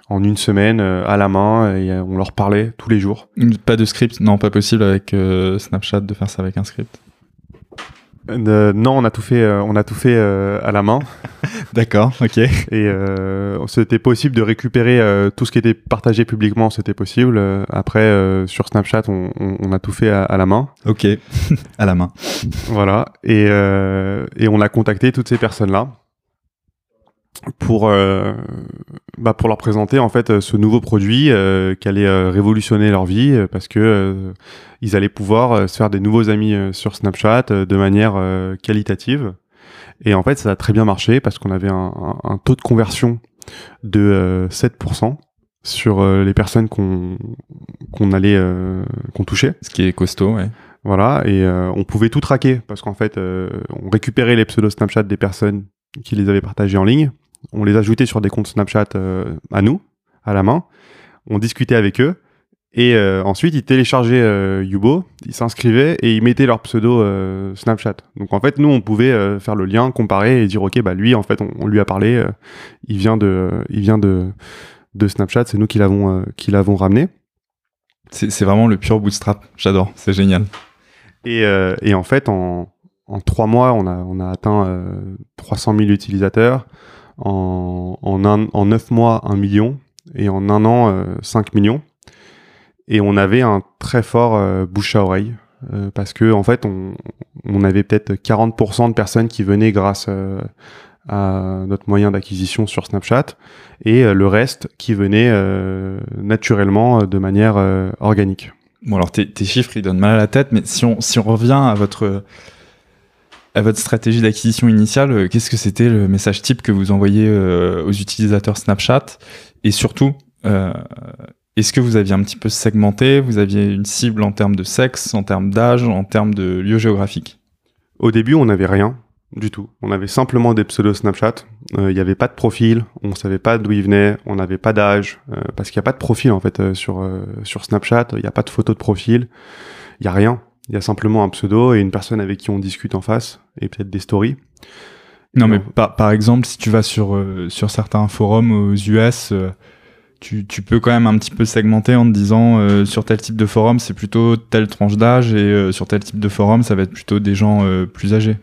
en une semaine à la main et on leur parlait tous les jours. Pas de script? Non, pas possible avec Snapchat de faire ça avec un script euh, non, on a tout fait, euh, on a tout fait euh, à la main. D'accord, ok. Et c'était possible de récupérer tout ce qui était partagé publiquement, c'était possible. après, sur Snapchat, on, on, a tout fait à, à la main. Ok, à la main. Voilà. Et, et on a contacté toutes ces personnes-là pour euh, bah pour leur présenter en fait ce nouveau produit euh, qui allait euh, révolutionner leur vie parce que ils allaient pouvoir se faire des nouveaux amis sur Snapchat de manière qualitative. Et en fait ça a très bien marché parce qu'on avait un, un, taux de conversion de 7% sur les personnes qu'on qu'on allait qu'on touchait. Ce qui est costaud ouais. Voilà et on pouvait tout traquer parce qu'en fait on récupérait les pseudos Snapchat des personnes qui les avaient partagés en ligne on les ajoutait sur des comptes Snapchat euh, à nous, à la main. On discutait avec eux. Et euh, ensuite, ils téléchargeaient euh, Yubo, ils s'inscrivaient et ils mettaient leur pseudo Snapchat. Donc en fait, nous, on pouvait faire le lien, comparer et dire ok, bah lui, en fait, on, lui a parlé, il vient de, il vient de, de Snapchat, c'est nous qui l'avons, qui l'avons ramené. C'est vraiment le pur bootstrap. J'adore, c'est génial. Et, et, en fait, en, en trois mois, on a, on a atteint 300 000 utilisateurs en, en, un, en 9 mois 1 million et en un an euh, 5 millions. Et on avait un très fort euh, bouche à oreille euh, parce que en fait on, on avait peut-être 40% de personnes qui venaient grâce euh, à notre moyen d'acquisition sur Snapchat et le reste qui venait naturellement de manière organique. Bon alors tes, tes, chiffres ils donnent mal à la tête mais si on, si on revient à votre à votre stratégie d'acquisition initiale, euh, qu'est-ce que c'était le message type que vous envoyez euh, aux utilisateurs Snapchat? Et surtout, euh, est-ce que vous aviez un petit peu segmenté? Vous aviez une cible en termes de sexe, en termes d'âge, en termes de lieu géographique? Au début, on n'avait rien du tout. On avait simplement des pseudos Snapchat. Il n'y avait pas de profil, on savait pas d'où ils venaient, on n'avait pas d'âge, parce qu'il n'y a pas de profil en fait sur sur Snapchat. Il n'y a pas de photo de profil, il y a rien. Il y a simplement un pseudo et une personne avec qui on discute en face et peut-être des stories. Non, mais par, par, exemple, si tu vas sur, euh, sur certains forums aux US, euh, tu, tu, peux quand même un petit peu segmenter en te disant euh, sur tel type de forum, c'est plutôt telle tranche d'âge et sur tel type de forum, ça va être plutôt des gens plus âgés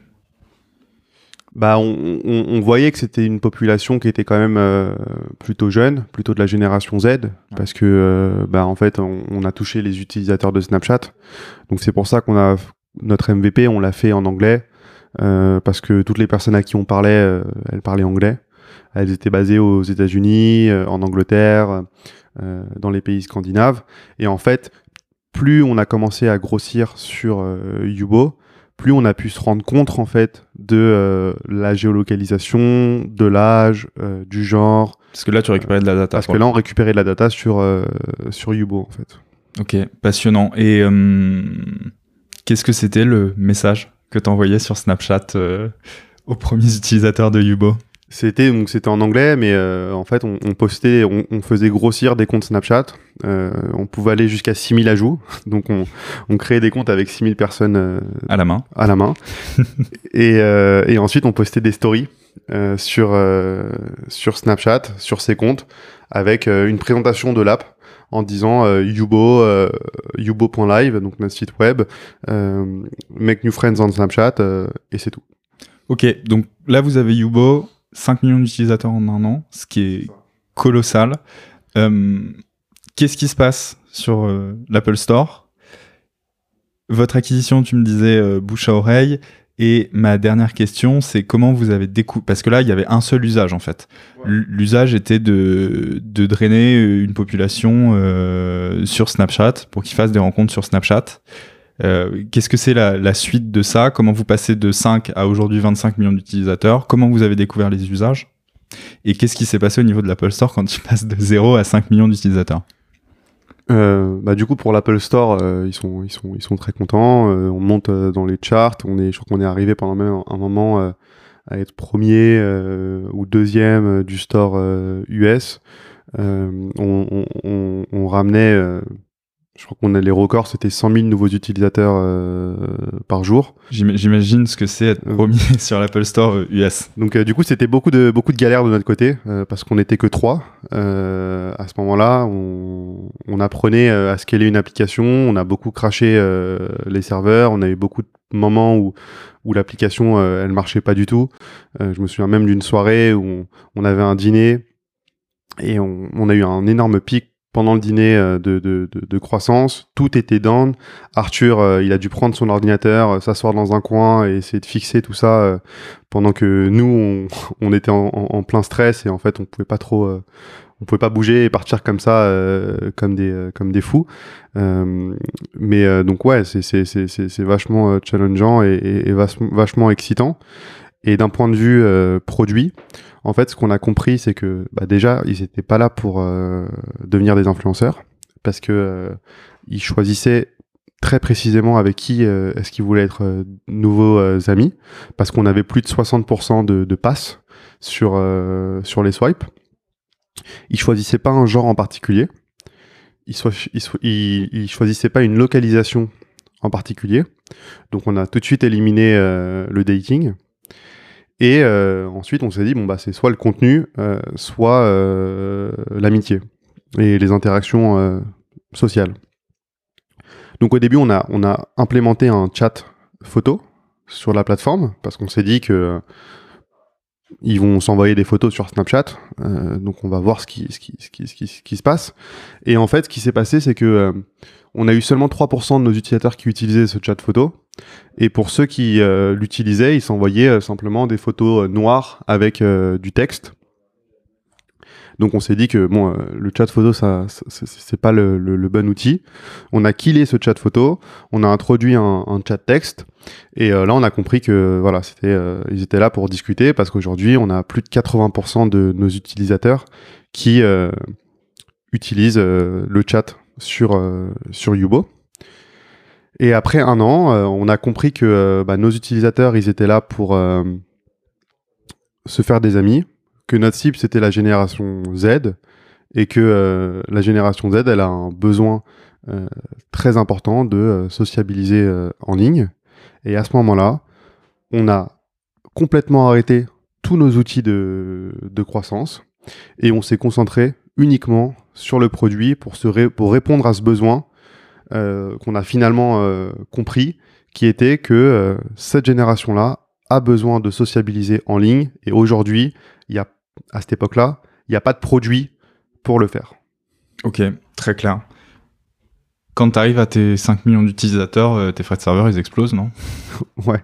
bah, on, on, on voyait que c'était une population qui était quand même euh, plutôt jeune, plutôt de la génération Z, parce que euh, bah, en fait, on, on, a touché les utilisateurs de Snapchat. Donc c'est pour ça qu'on a notre MVP, on l'a fait en anglais, euh, parce que toutes les personnes à qui on parlait, euh, elles parlaient anglais. Elles étaient basées aux États-Unis, euh, en Angleterre, dans les pays scandinaves. Et en fait, plus on a commencé à grossir sur Yubo, plus on a pu se rendre compte en fait de euh, la géolocalisation, de l'âge, euh, du genre. Parce que là, tu récupérais de la data. Parce que là, on récupérait de la data sur euh, sur Yubo en fait. Ok, passionnant. Et qu'est-ce que c'était le message que tu envoyais sur Snapchat aux premiers utilisateurs de Yubo? C'était donc c'était en anglais, mais euh, en fait on, on postait, on, on, faisait grossir des comptes Snapchat. Euh, on pouvait aller jusqu'à 6000 ajouts, donc on, on créait des comptes avec 6000 personnes euh, à la main. À la main. et, euh, et ensuite on postait des stories euh, sur sur Snapchat, sur ces comptes, avec une présentation de l'app en disant euh, Yubo, Yubo.live, donc notre site web, make new friends on Snapchat, et c'est tout. Ok, donc là vous avez Yubo, 5 millions d'utilisateurs en un an, ce qui est colossal. Euh, Qu'est-ce qui se passe sur euh, l'Apple Store? Votre acquisition, tu me disais, euh, bouche à oreille. Et ma dernière question, c'est comment vous avez découvert Parce que là, il y avait un seul usage en fait. L'usage était de, de drainer une population sur Snapchat pour qu'ils fassent des rencontres sur Snapchat. Euh, Qu'est-ce que c'est la, la, suite de ça? Comment vous passez de 5 à aujourd'hui 25 millions d'utilisateurs? Comment vous avez découvert les usages? Et qu'est-ce qui s'est passé au niveau de l'Apple Store quand tu passes de 0 à 5 millions d'utilisateurs? Euh, bah du coup pour l'Apple Store euh, ils sont ils sont ils sont très contents. Euh, on monte euh, dans les charts. On est je crois qu'on est arrivé pendant même un moment à être premier ou deuxième du store US on, on, on, ramenait je crois qu'on a les records, c'était 100 000 nouveaux utilisateurs euh, par jour. J'imagine ce que c'est être euh. premier sur l'Apple Store US. Euh, Donc du coup, c'était beaucoup de beaucoup de galères de notre côté parce qu'on n'était que trois. à ce moment-là, on, on, apprenait à scaler une application. On a beaucoup craché les serveurs. On a eu beaucoup de moments où où l'application elle marchait pas du tout. je me souviens même d'une soirée où on, on, avait un dîner et on, on a eu un énorme pic pendant le dîner euh, de, de, de, croissance, tout était down. Arthur, euh, il a dû prendre son ordinateur, euh, s'asseoir dans un coin et essayer de fixer tout ça pendant que nous, on, était en, plein stress et en fait, on pouvait pas trop, on pouvait pas bouger et partir comme ça, comme des comme des fous. mais donc ouais, c'est vachement challengeant et, et, et vachement excitant. Et d'un point de vue produit, en fait, ce qu'on a compris, c'est que bah, déjà, ils n'étaient pas là pour euh, devenir des influenceurs, parce que euh, ils choisissaient très précisément avec qui euh, est-ce qu'ils voulaient être nouveaux amis, parce qu'on avait plus de 60% de, de passes sur sur les swipes. Ils choisissaient pas un genre en particulier. Ils, ils, ils, choisissaient pas une localisation en particulier. Donc on a tout de suite éliminé le dating. Et euh, ensuite, on s'est dit, bon, bah, c'est soit le contenu, euh, soit euh, l'amitié et les interactions sociales. Donc au début, on a, on a implémenté un chat photo sur la plateforme parce qu'on s'est dit que ils vont s'envoyer des photos sur Snapchat, donc on va voir ce qui, ce qui, ce qui, ce ce qui se passe. Et en fait, ce qui s'est passé, c'est que on a eu seulement 3% de nos utilisateurs qui utilisaient ce chat photo. Et pour ceux qui euh, l'utilisaient, ils s'envoyaient euh, simplement des photos euh, noires avec du texte. Donc on s'est dit que bon, le chat photo, ça, c'est pas le, bon outil. On a killé ce chat photo, on a introduit un, chat texte, et là on a compris que voilà, c'était, ils étaient là pour discuter parce qu'aujourd'hui on a plus de 80% de nos utilisateurs qui utilisent le chat sur, sur Yubo. Et après un an, euh, on a compris que euh, bah, nos utilisateurs, ils étaient là pour se faire des amis, que notre cible, c'était la génération Z, et que la génération Z, elle a un besoin très important de sociabiliser en ligne. Et à ce moment-là, on a complètement arrêté tous nos outils de, croissance et on s'est concentré uniquement sur le produit pour, se pour répondre à ce besoin euh, qu'on a finalement euh, compris, qui était que euh, cette génération-là a besoin de sociabiliser en ligne. Et aujourd'hui, il y a, à cette époque-là, il n'y a pas de produit pour le faire. Ok, très clair. Quand tu arrives à tes 5 millions d'utilisateurs, tes frais de serveur, ils explosent, non? Ouais,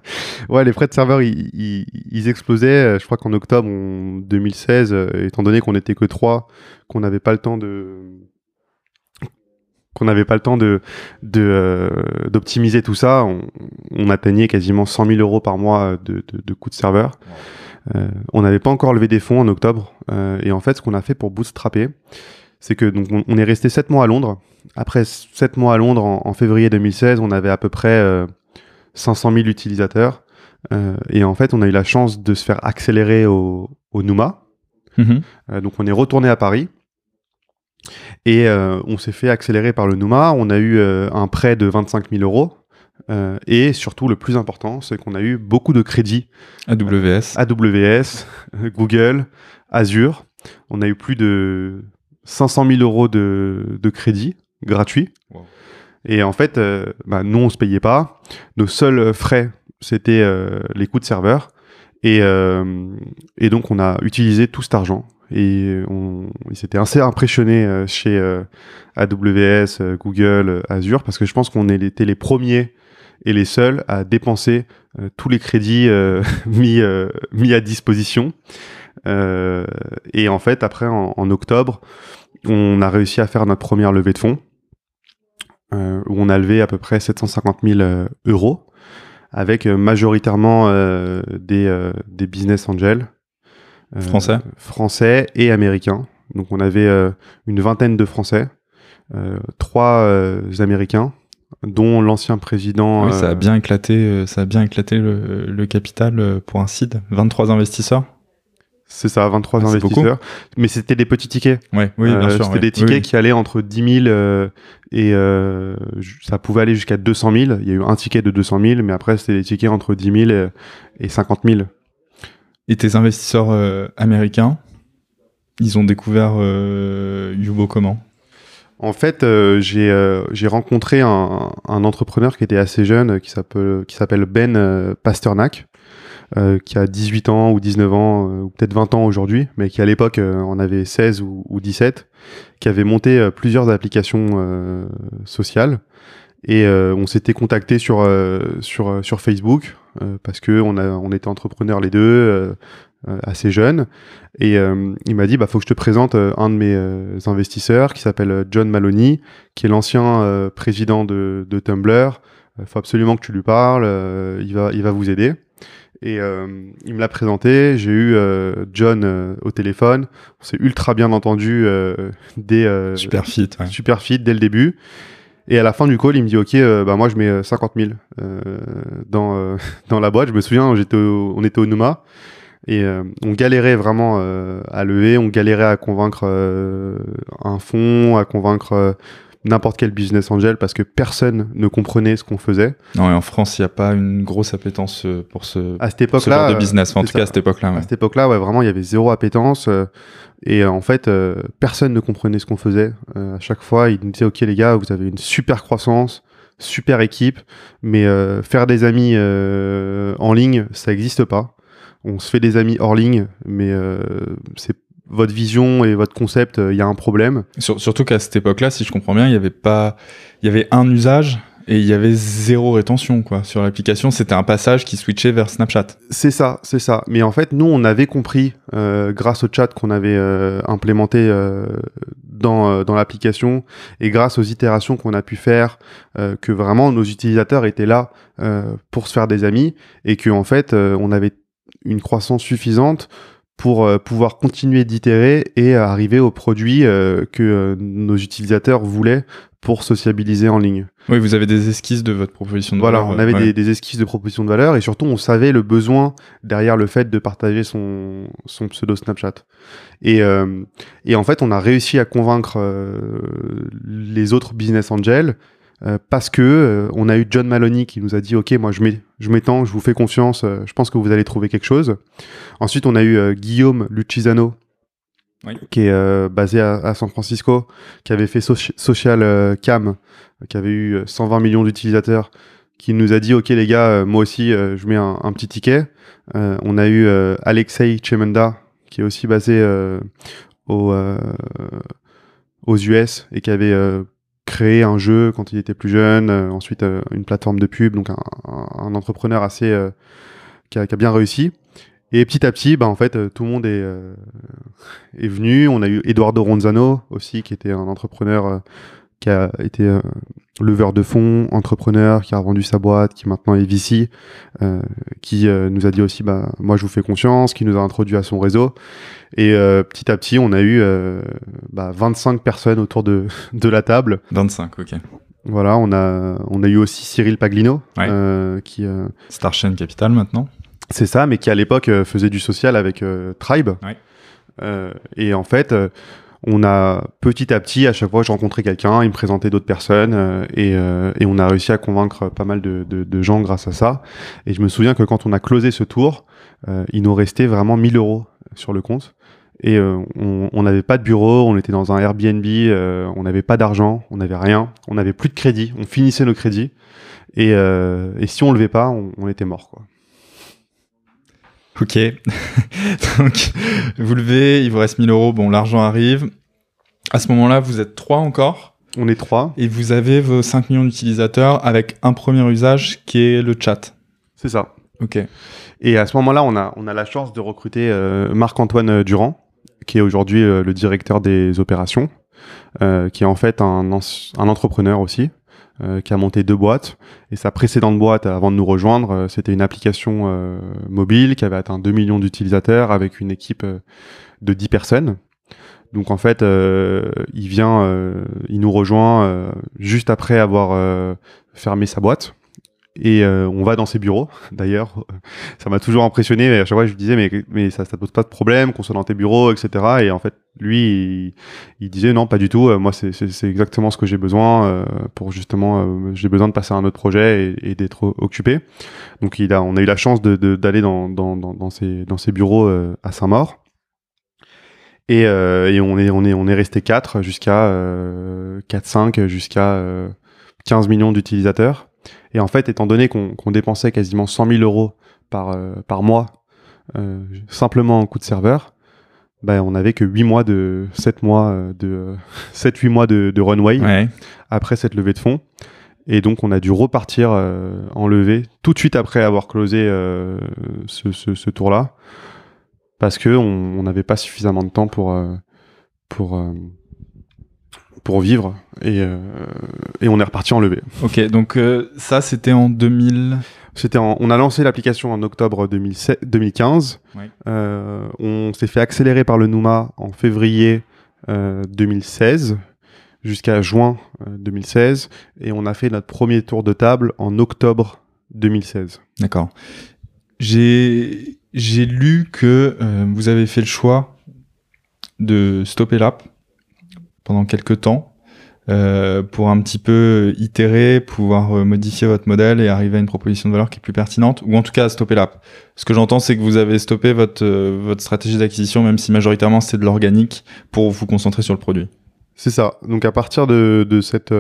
ouais, les frais de serveur, ils, ils, explosaient. Je crois qu'en octobre 2016, étant donné qu'on n'était que 3, qu'on n'avait pas le temps de qu'on n'avait pas le temps de euh, d'optimiser tout ça, on, atteignait quasiment 100 000 euros par mois de, de, coûts de serveur. Euh, on n'avait pas encore levé des fonds en octobre, euh, et en fait, ce qu'on a fait pour bootstrapper, c'est que donc on, est resté 7 mois à Londres. Après 7 mois à Londres, en, février 2016, on avait à peu près 500 000 utilisateurs, et en fait, on a eu la chance de se faire accélérer au, au Numa. Mm-hmm. donc, on est retourné à Paris. Et euh, on s'est fait accélérer par le Numa. On a eu euh, un prêt de 25 000 euros. Euh, et surtout, le plus important, c'est qu'on a eu beaucoup de crédits. AWS. AWS, Google, Azure. On a eu plus de 500 000 euros de, de crédits gratuits. Et en fait, bah, nous, on se payait pas. Nos seuls frais, c'était les coûts de serveur. Et, et donc, on a utilisé tout cet argent et ils étaient assez impressionnés euh, chez euh, AWS, euh, Google, Azure, parce que je pense qu'on était les premiers et les seuls à dépenser tous les crédits mis, à disposition. et en fait, après, en, octobre, on a réussi à faire notre première levée de fonds, où on a levé à peu près 750 000 euros, avec majoritairement des, business angels, français Français et américains. Donc on avait euh, une vingtaine de Français, euh, trois Américains, dont l'ancien président. Oui, ça a bien éclaté, ça a bien éclaté le, capital pour un seed. 23 investisseurs. C'est ça, 23 Ah, investisseurs. Mais c'était des petits tickets. Ouais, oui, bien Euh, sûr. C'était ouais. des tickets Oui, qui allaient entre 10 000 euh, et euh, ça pouvait aller jusqu'à 200 000. Il y a eu un ticket de 200 000, mais après, c'était des tickets entre 10 000 et, et 50 000. Et tes investisseurs euh, américains, ils ont découvert euh, Yubo comment? En fait, euh, j'ai euh, j'ai rencontré un, entrepreneur qui était assez jeune, qui s'appelle Ben Pasternak, qui a 18 ans ou 19 ans, ou peut-être 20 ans aujourd'hui, mais qui à l'époque en avait 16 ou, ou 17, qui avait monté plusieurs applications sociales. Et on s'était contacté sur, Facebook parce que on, a, on était entrepreneurs les deux, euh, euh, assez jeunes. Et euh, il m'a dit, bah faut que je te présente euh, un de mes euh, investisseurs qui s'appelle euh, John Maloney, qui est l'ancien euh, président de, de Tumblr. Il faut absolument que tu lui parles. euh, il va, il va vous aider. Et euh, il me l'a présenté. J'ai eu euh, John euh, au téléphone. On s'est ultra bien entendu euh, dès euh, Super fit. ouais. super fit dès le début. Et à la fin du call, il me dit OK, euh, bah moi je mets euh, 50 000 euh, dans euh, dans la boîte. Je me souviens, on était au Numa et euh, on galérait vraiment euh, à lever, on galérait à convaincre euh, un fonds, à convaincre euh, n'importe quel business angel parce que personne ne comprenait ce qu'on faisait. Non, et en France, il n'y a pas une grosse appétence euh, pour ce, À cette ce époque-là, genre de business. En tout cas, à cette époque-là. ouais. À cette époque-là, ouais, vraiment, il y avait zéro appétence. euh, et euh, en fait, euh, personne ne comprenait ce qu'on faisait. À chaque fois, ils nous disaient, OK, les gars, vous avez une super croissance, super équipe, mais faire des amis en ligne, ça n'existe pas. On se fait des amis hors ligne, mais euh, c'est votre vision et votre concept, euh, il y a un problème. Sur- surtout qu'à cette époque-là, si je comprends bien, il y avait pas, il y avait un usage et il y avait zéro rétention quoi sur l'application. C'était un passage qui switchait vers Snapchat. C'est ça, c'est ça. Mais en fait, nous, on avait compris, euh, grâce au chat qu'on avait euh, implémenté euh, dans, euh, dans l'application et grâce aux itérations qu'on a pu faire, euh, que vraiment nos utilisateurs étaient là euh, pour se faire des amis et que en fait, euh, on avait une croissance suffisante pour euh, pouvoir continuer d'itérer et arriver aux produits euh, que euh, nos utilisateurs voulaient pour sociabiliser en ligne. Oui, vous avez des esquisses de votre proposition de Voilà, valeur. on avait ouais. des, des esquisses de proposition de valeur et surtout on savait le besoin derrière le fait de partager son, son pseudo Snapchat. Et, euh, et en fait, on a réussi à convaincre euh, les autres business angels euh, parce que euh, on a eu John Maloney qui nous a dit ok moi je mets je m'étends je vous fais confiance euh, je pense que vous allez trouver quelque chose ensuite on a eu euh, Guillaume Lucisano Oui. qui est euh, basé à, à San Francisco qui avait fait Soci- Social euh, Cam qui avait eu euh, 120 millions d'utilisateurs qui nous a dit ok les gars euh, moi aussi je mets un, un petit ticket on a eu Alexei Chemenda qui est aussi basé au, aux US et qui avait créé un jeu quand il était plus jeune, euh, ensuite euh, une plateforme de pub, donc un, entrepreneur assez euh, qui, a, bien réussi. Et petit à petit, bah, en fait, tout le monde est, est venu. On a eu Eduardo Ronzano aussi, qui était un entrepreneur qui a été euh, leveur de fonds, entrepreneur, qui a vendu sa boîte, qui maintenant est VC, euh, qui euh, nous a dit aussi, bah, moi je vous fais confiance, qui nous a introduit à son réseau. Et euh, petit à petit, on a eu euh, bah, 25 personnes autour de, de la table. 25, ok. Voilà, on a, on a eu aussi Cyril Paglino, Ouais. qui, Star Chain Capital maintenant. c'est ça, mais qui à l'époque faisait du social avec euh, Tribe. Ouais. Euh, et en fait, euh, on a petit à petit, à chaque fois je rencontrais quelqu'un, il me présentait d'autres personnes euh, et, euh, et on a réussi à convaincre pas mal de, gens grâce à ça. Et je me souviens que quand on a closé ce tour, euh, il nous restait vraiment 1000 euros sur le compte. Et on n'avait pas de bureau, on était dans un Airbnb, on n'avait pas d'argent, on n'avait rien, on n'avait plus de crédit, on finissait nos crédits. Et, et si on levait pas, on, on était mort. Quoi. Ok. Donc, vous levez, il vous reste 1000 euros. Bon, l'argent arrive. À ce moment-là, vous êtes trois encore On est trois, et vous avez vos 5 millions d'utilisateurs avec un premier usage qui est le chat. c'est ça. Ok. Et à ce moment-là, on a, on a la chance de recruter euh, Marc-Antoine Durand, qui est aujourd'hui euh, le directeur des opérations, euh, qui est en fait un entrepreneur aussi, euh, qui a monté deux boîtes. Et sa précédente boîte, avant de nous rejoindre, euh, c'était une application euh, mobile qui avait atteint 2 millions d'utilisateurs avec une équipe de 10 personnes. Donc en fait, il vient, il nous rejoint juste après avoir fermé sa boîte. Et euh, on va dans ses bureaux. D'ailleurs, ça m'a toujours impressionné. À chaque fois, je lui disais, mais, mais ça ne pose pas de problème qu'on soit dans tes bureaux, etc. Et en fait, lui, il, disait, non, pas du tout. moi, c'est exactement ce que j'ai besoin pour justement, j'ai besoin de passer à un autre projet et, d'être occupé. Donc, il a, on a eu la chance d'aller dans, dans, dans, dans, ses, bureaux à Saint-Maur. Et, et, on est on est on est resté 4 jusqu'à euh, 4 5 jusqu'à 15 millions d'utilisateurs. Et en fait, étant donné qu'on dépensait quasiment 100 000 euros par, euh, par mois euh, simplement en coût de serveur, ben, on n'avait que 8 mois de 7 mois euh, de 7 8 mois de, de runway après cette levée de fonds. Et donc on a dû repartir en levée tout de suite après avoir closé ce, ce, ce tour-là parce que on n'avait pas suffisamment de temps pour pour pour vivre et, euh, et on est reparti en levée. Ok, donc euh, ça c'était en 2000. C'était on a lancé l'application en octobre 2015. Euh, on s'est fait accélérer par le Numa en février 2016 jusqu'à juin 2016 et on a fait notre premier tour de table en octobre 2016. D'accord. J'ai j'ai lu que vous avez fait le choix de stopper l'app pendant quelques temps euh, pour un petit peu itérer, pouvoir euh, modifier votre modèle et arriver à une proposition de valeur qui est plus pertinente, ou en tout cas à stopper l'app. Ce que j'entends, c'est que vous avez stoppé votre, euh, votre stratégie d'acquisition, même si majoritairement c'est de l'organique, pour vous concentrer sur le produit. C'est ça. Donc à partir de, de cette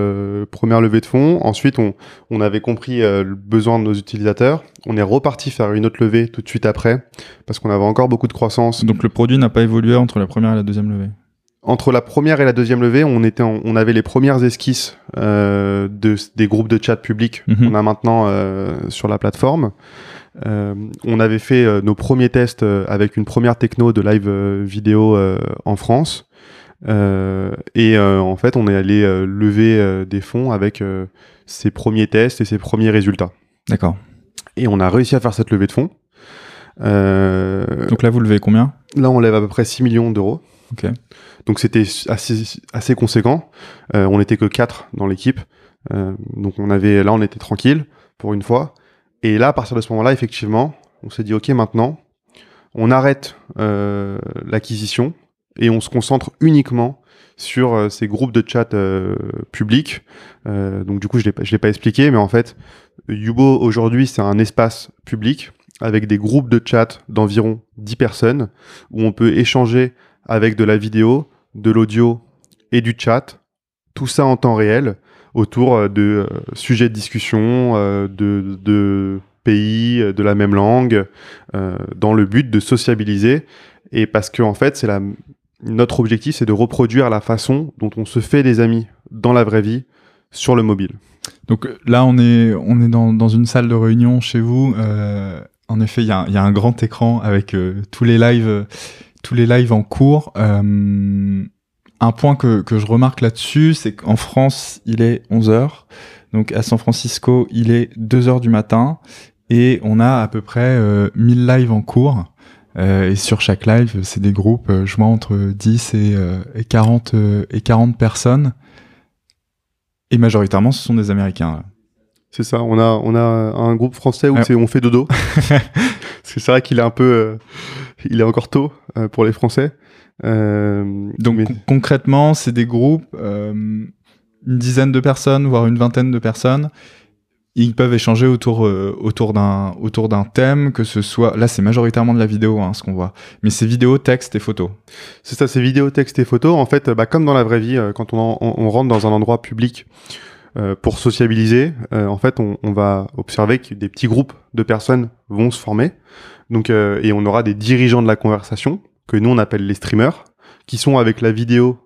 première levée de fonds, ensuite on, on avait compris le besoin de nos utilisateurs. On est reparti faire une autre levée tout de suite après parce qu'on avait encore beaucoup de croissance. Donc le produit n'a pas évolué entre la première et la deuxième levée entre la première et la deuxième levée, on était, on avait les premières esquisses euh, de des groupes de chat publics mhm. qu'on a maintenant euh, sur la plateforme. Euh, on avait fait nos premiers tests avec une première techno de live vidéo en France. et en fait, on est allé lever des fonds avec ces premiers tests et ces premiers résultats. D'accord. Et on a réussi à faire cette levée de fonds. Donc là, vous levez combien? Là, on lève à peu près 6 millions d'euros. Ok. Donc c'était assez, conséquent. Euh, on n'était que quatre dans l'équipe. Euh, donc on avait, là on était tranquille pour une fois. Et là, à partir de ce moment-là, effectivement, on s'est dit, OK, maintenant, on arrête euh, l'acquisition et on se concentre uniquement sur ces groupes de chat publics. Donc du coup, je ne l'ai pas expliqué, mais en fait, Yubo aujourd'hui, c'est un espace public avec des groupes de chat d'environ 10 personnes où on peut échanger avec de la vidéo, de l'audio et du chat, tout ça en temps réel, autour euh, de euh, sujets de discussion, euh, de, pays de la même langue, dans le but de sociabiliser. Et parce que en fait, c'est notre objectif, c'est de reproduire la façon dont on se fait des amis dans la vraie vie sur le mobile. Donc là, on est, on est dans, dans une salle de réunion chez vous. en effet, il y a, un grand écran avec tous les lives tous les lives en cours. Euh, un point que, que je remarque là-dessus, c'est qu'en France, il est 11h. Donc à San Francisco, il est 2h du matin. Et on a à peu près euh, 1000 lives en cours. Euh, et sur chaque live, c'est des groupes, euh, je vois, entre 10 et, euh, et 40, et 40 personnes. Et majoritairement, ce sont des Américains. C'est ça, on a, on a un groupe français où on fait dodo. Parce que c'est vrai qu'il est un peu il est encore tôt euh, pour les Français. Euh, Donc concrètement, c'est des groupes, euh, une dizaine de personnes, voire une vingtaine de personnes. Ils peuvent échanger autour autour d'un autour d'un thème, que ce soit là c'est majoritairement de la vidéo, hein, ce qu'on voit, mais c'est vidéo, texte et photo. C'est ça, c'est vidéo, texte et photo. En fait, bah, comme dans la vraie vie, quand on, on, rentre dans un endroit public, pour sociabiliser, en fait, on, on, va observer que des petits groupes de personnes vont se former. Donc, euh, et on aura des dirigeants de la conversation, que nous on appelle les streamers, qui sont avec la vidéo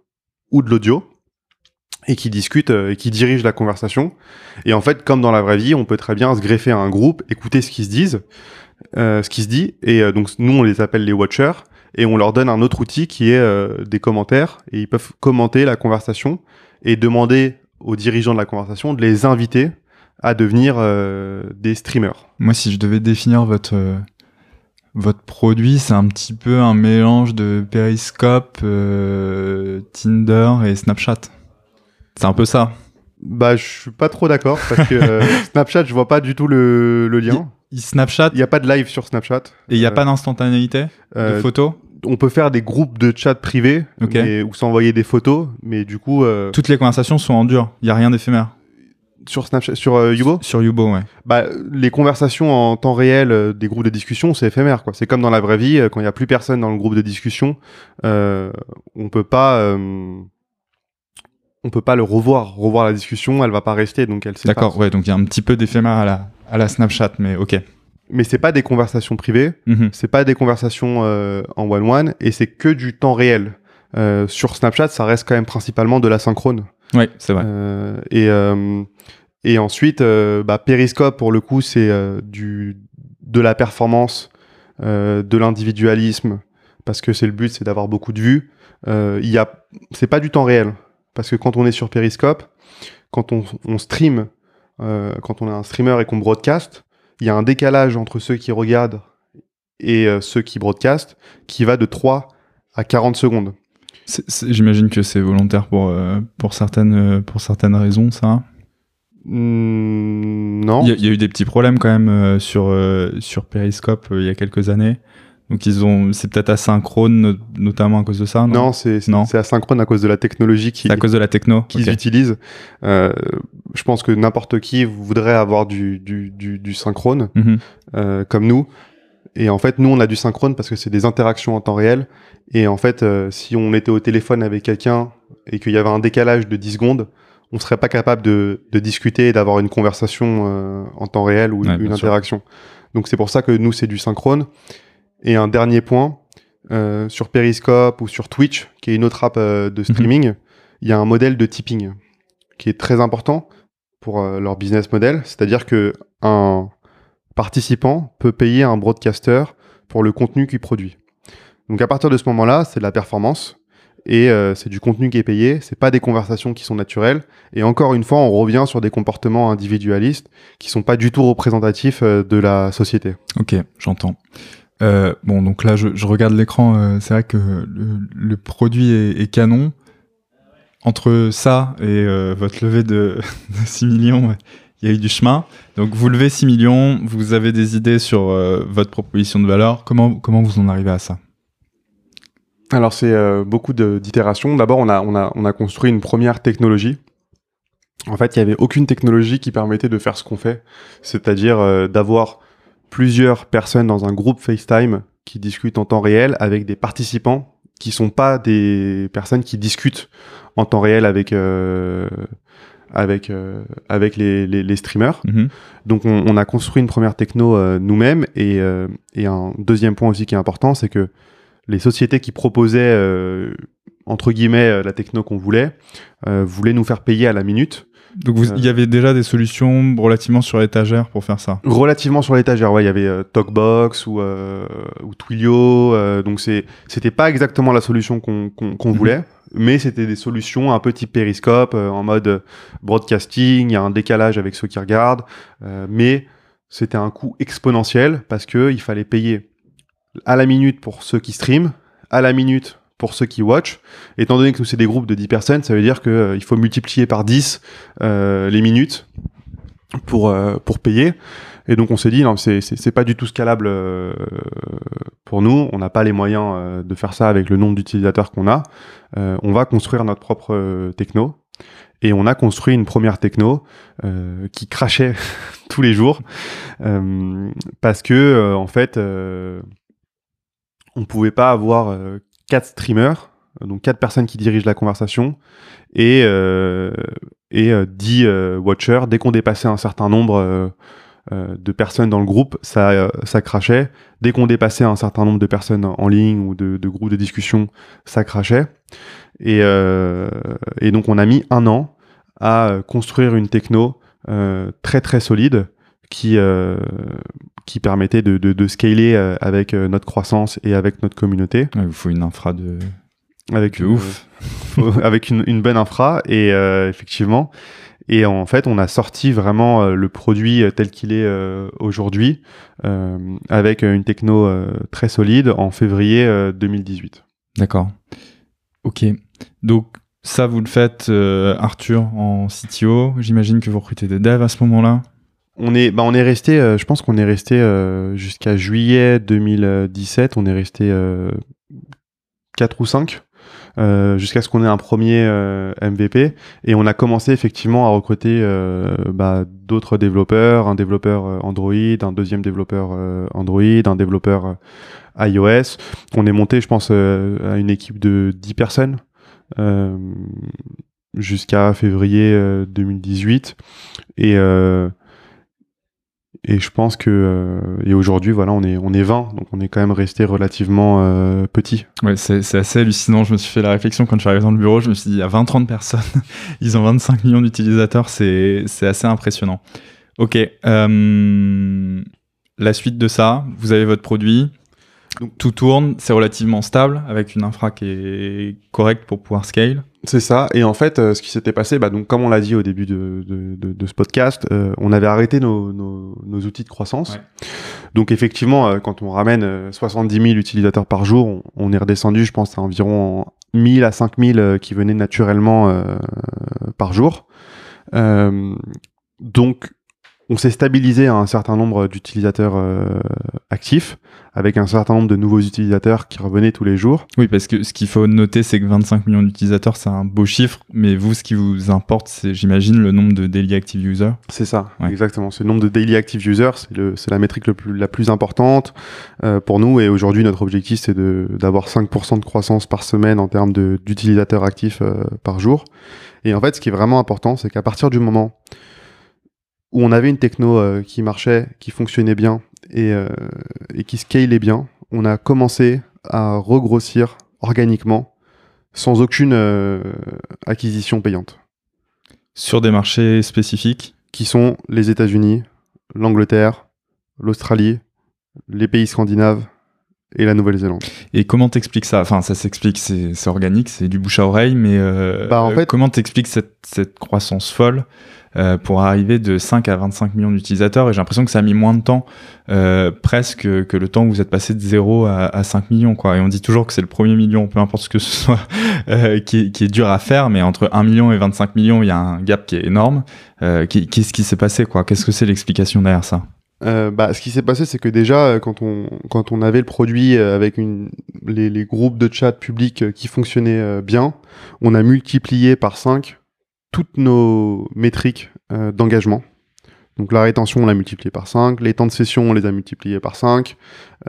ou de l'audio, et qui discutent euh, et qui dirigent la conversation. Et en fait, comme dans la vraie vie, on peut très bien se greffer à un groupe, écouter ce qu'ils se disent, euh, ce qui se dit, et donc nous on les appelle les watchers, et on leur donne un autre outil qui est des commentaires, et ils peuvent commenter la conversation et demander aux dirigeants de la conversation de les inviter à devenir des streamers. Moi, si je devais définir votre votre produit, c'est un petit peu un mélange de Periscope, euh, Tinder et Snapchat. C'est un peu ça. Bah, je suis pas trop d'accord parce que euh, Snapchat, je vois pas du tout le, le lien. Il Snapchat Il n'y a pas de live sur Snapchat. et il n'y a Euh, pas d'instantanéité de photos on peut faire des groupes de chat privés mais- ou s'envoyer des photos, mais du coup, Toutes les conversations sont en dur. Il n'y a rien d'éphémère. Sur Snapchat, sur euh, Yubo, Sur Yubo, ouais. bah, les conversations en temps réel euh, des groupes de discussion, c'est éphémère. quoi. C'est comme dans la vraie vie, euh, quand il n'y a plus personne dans le groupe de discussion, euh, on peut pas, on peut pas le revoir, revoir la discussion, elle va pas rester, donc elle. D'accord, ouais, donc il y a un petit peu d'éphémère à la, à la Snapchat, mais ok. Mais c'est pas des conversations privées, Mhm. c'est pas des conversations en one-one, et c'est que du temps réel. Sur Snapchat, ça reste quand même principalement de la Ouais, c'est vrai. Euh, et, euh, et ensuite, euh, bah, Periscope, pour le coup, c'est du de la performance, de l'individualisme, parce que c'est le but, c'est d'avoir beaucoup de vues. Il y c'est pas du temps réel, parce que quand on est sur Periscope, quand on, on stream, quand on est un streamer et qu'on broadcast, il y a un décalage entre ceux qui regardent et ceux qui broadcast qui va de 3 à 40 secondes. J'imagine que c'est volontaire pour, euh, pour, certaines, euh, pour certaines raisons, ça. Hmm, non. Il y, a- il y a eu des petits problèmes quand même euh, sur, euh, sur Periscope euh, il y a quelques années. Donc ils ont, c'est peut-être asynchrone, no- notamment à cause de ça. Non, Non, c'est c'est- Non. c'est asynchrone à cause de la technologie qui- à cause de la techno. qu'ils utilisent. Euh, je pense que n'importe qui voudrait avoir du, du, du, du synchrone, Mhm. euh, comme nous. Et en fait, nous, on a du synchrone parce que c'est des interactions en temps réel. Et en fait, euh, si on était au téléphone avec quelqu'un et qu'il y avait un décalage de 10 secondes, on serait pas capable de, de discuter et d'avoir une conversation euh, en temps réel ou Ouais, une sûr. interaction. Donc c'est pour ça que nous, c'est du synchrone. Et un dernier point, euh, sur Periscope ou sur Twitch, qui est une autre app euh, de streaming, il y a un modèle de tipping qui est très important pour euh, leur business model. C'est-à-dire que un participant peut payer un broadcaster pour le contenu qu'il produit. Donc à partir de ce moment-là, c'est de la performance et euh, c'est du contenu qui est payé. C'est pas des conversations qui sont naturelles. Et encore une fois, on revient sur des comportements individualistes qui sont pas du tout représentatifs euh, de la société. Ok, j'entends. Euh, bon, donc là, je, regarde l'écran. c'est vrai que le, produit est, canon. Entre ça et votre levée de, de 6 millions, il y a eu du chemin. Donc, vous levez 6 millions, vous avez des idées sur euh, votre proposition de valeur. Comment, comment vous en arrivez à ça? Alors c'est euh, beaucoup d'itérations. D'abord, on a, on, a, on a construit une première technologie. En fait, il n'y avait aucune technologie qui permettait de faire ce qu'on fait, c'est-à-dire euh, d'avoir plusieurs personnes dans un groupe FaceTime qui discutent en temps réel avec des participants qui sont pas des personnes qui discutent en temps réel avec avec euh, avec les, les, les streamers. Mhm. Donc on, on a construit une première techno euh, nous-mêmes et, euh, et un deuxième point aussi qui est important, c'est que les sociétés qui proposaient euh, entre guillemets la techno qu'on voulait euh, voulaient nous faire payer à la minute, Donc, vous- Euh. il y avait déjà des solutions relativement sur l'étagère pour faire ça. relativement sur l'étagère. Ouais, il y avait euh, Talkbox ou euh, ou Twilio, euh, donc c'est c'était pas exactement la solution qu'on qu'on qu'on Mhm. voulait. Mais c'était des solutions un peu type Periscope, en mode broadcasting, il y a un décalage avec ceux qui regardent, mais c'était un coût exponentiel parce que il fallait payer à la minute pour ceux qui streament, à la minute pour ceux qui watch. Étant donné que nous c'est des groupes de 10 personnes, ça veut dire que euh, faut multiplier par 10 euh, les minutes pour euh, pour payer. Et donc on s'est dit non, c'est pas du tout scalable euh, pour nous. On n'a pas les moyens euh, de faire ça avec le nombre d'utilisateurs qu'on a. On va construire notre propre techno. Et on a construit une première techno euh, qui crachait tous les jours euh, parce que euh, en fait on pouvait pas avoir quatre streamers, donc quatre personnes qui dirigent la conversation et euh, et euh, 10 euh, watchers. Dès qu'on dépassait un certain nombre euh, euh, de personnes dans le groupe, ça, euh, ça crachait. Dès qu'on dépassait un certain nombre de personnes en ligne ou de, groupes de discussion, ça crachait. Et, euh, donc on a mis un an à euh, construire une techno euh, très très solide qui, euh, qui permettait de, de, de scaler euh, avec euh, notre croissance et avec notre communauté. Il vous faut une infra de, Avec euh, ouf. avec une, une bonne infra et euh, effectivement et en fait on a sorti vraiment le produit tel qu'il est euh, aujourd'hui euh, avec une techno très solide en février euh, 2018 D'accord. Ok. Donc, Ça, vous le faites, Arthur, en CTO. J'imagine que vous recrutez des devs à ce moment-là. On est, bah, on est resté, euh, je pense qu'on est resté euh, jusqu'à juillet 2017. On est resté 4 ou 5 jusqu'à ce qu'on ait un premier MVP. Et on a commencé effectivement à recruter bah, d'autres développeurs, un développeur Android, un deuxième développeur Android, un développeur iOS. On est monté, je pense, à une équipe de 10 personnes. Euh, jusqu'à février 2018 euh, et euh, et je pense que et aujourd'hui voilà on est on est 20 donc on est quand même resté relativement petit. Ouais, c'est assez hallucinant, je me suis fait la réflexion quand je suis arrivé dans le bureau, je me suis dit il y a 20 30 personnes, ils ont 25 millions d'utilisateurs, c'est c'est assez impressionnant. OK, la suite de ça, vous avez votre produit, donc, tout tourne, c'est relativement stable avec une infra qui est correcte pour pouvoir scale. C'est ça. Et en fait, euh, ce qui s'était passé, bah, donc comme on l'a dit au début de, de, de, de ce podcast, euh, on avait arrêté nos, nos, nos outils de croissance. Donc effectivement, euh, quand on ramène 70 000 utilisateurs par jour, on, on, est redescendu, je pense, à environ 1000 à 5000 qui venaient naturellement par jour. donc on s'est stabilisé à un certain nombre d'utilisateurs actifs avec un certain nombre de nouveaux utilisateurs qui revenaient tous les jours. Oui, parce que ce qu'il faut noter, c'est que 25 millions d'utilisateurs, c'est un beau chiffre, mais vous, ce qui vous importe, c'est, j'imagine, le nombre de daily active users. C'est ça, exactement. Ce nombre de daily active users, c'est, la métrique le plus, la plus importante euh, pour nous, et aujourd'hui, notre objectif, c'est de, d'avoir 5% de croissance par semaine en termes de, d'utilisateurs actifs euh, par jour. Et en fait, ce qui est vraiment important, c'est qu'à partir du moment où on avait une techno euh, qui marchait, qui fonctionnait bien et, euh, et qui scalait bien, on a commencé à regrossir organiquement sans aucune euh, acquisition payante. Sur des marchés spécifiques? Qui sont les États-Unis, l'Angleterre, l'Australie, les pays scandinaves et la Nouvelle-Zélande. Et comment t'expliques ça? Enfin, ça s'explique, c'est organique, c'est du bouche à oreille, mais bah, en fait, comment t'expliques cette, cette croissance folle? Euh, pour arriver de 5 à 25 millions d'utilisateurs. Et j'ai l'impression que ça a mis moins de temps, euh, presque, que le temps où vous êtes passé de 0 à, à 5 millions. Quoi. Et on dit toujours que c'est le premier million, peu importe ce que ce soit, euh, qui, qui, est dur à faire, mais entre 1 million et 25 millions, il y a un gap qui est énorme. Euh, Qu'est-ce qui s'est passé quoi? Qu'est-ce que c'est l'explication derrière ça? Euh, bah, ce qui s'est passé, c'est que déjà, quand on, quand on avait le produit avec une, les, les groupes de chat publics qui fonctionnaient bien, on a multiplié par 5 toutes nos métriques euh, d'engagement. Donc la rétention, on l'a multiplié par 5, les temps de session, on les a multipliés par 5.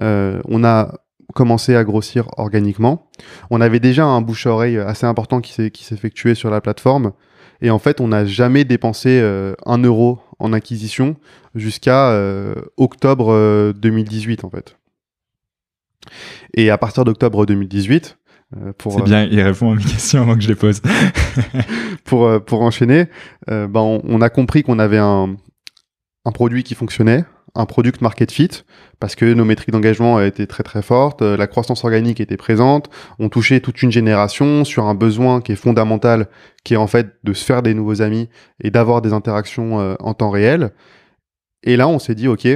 Euh, on a commencé à grossir organiquement. On avait déjà un bouche à oreille assez important qui s'effectuait sur la plateforme. Et en fait, on n'a jamais dépensé euh, un euro en acquisition jusqu'à octobre 2018 en fait. Et à partir d'octobre 2018, euh, c'est bien, il répond à mes questions avant que je les pose. pour, euh, pour enchaîner, euh, ben on, a compris qu'on avait un, un produit qui fonctionnait, un product market fit, parce que nos métriques d'engagement étaient très très fortes, la croissance organique était présente, on touchait toute une génération sur un besoin qui est fondamental, qui est en fait de se faire des nouveaux amis et d'avoir des interactions en temps réel. Et là, on s'est dit, OK,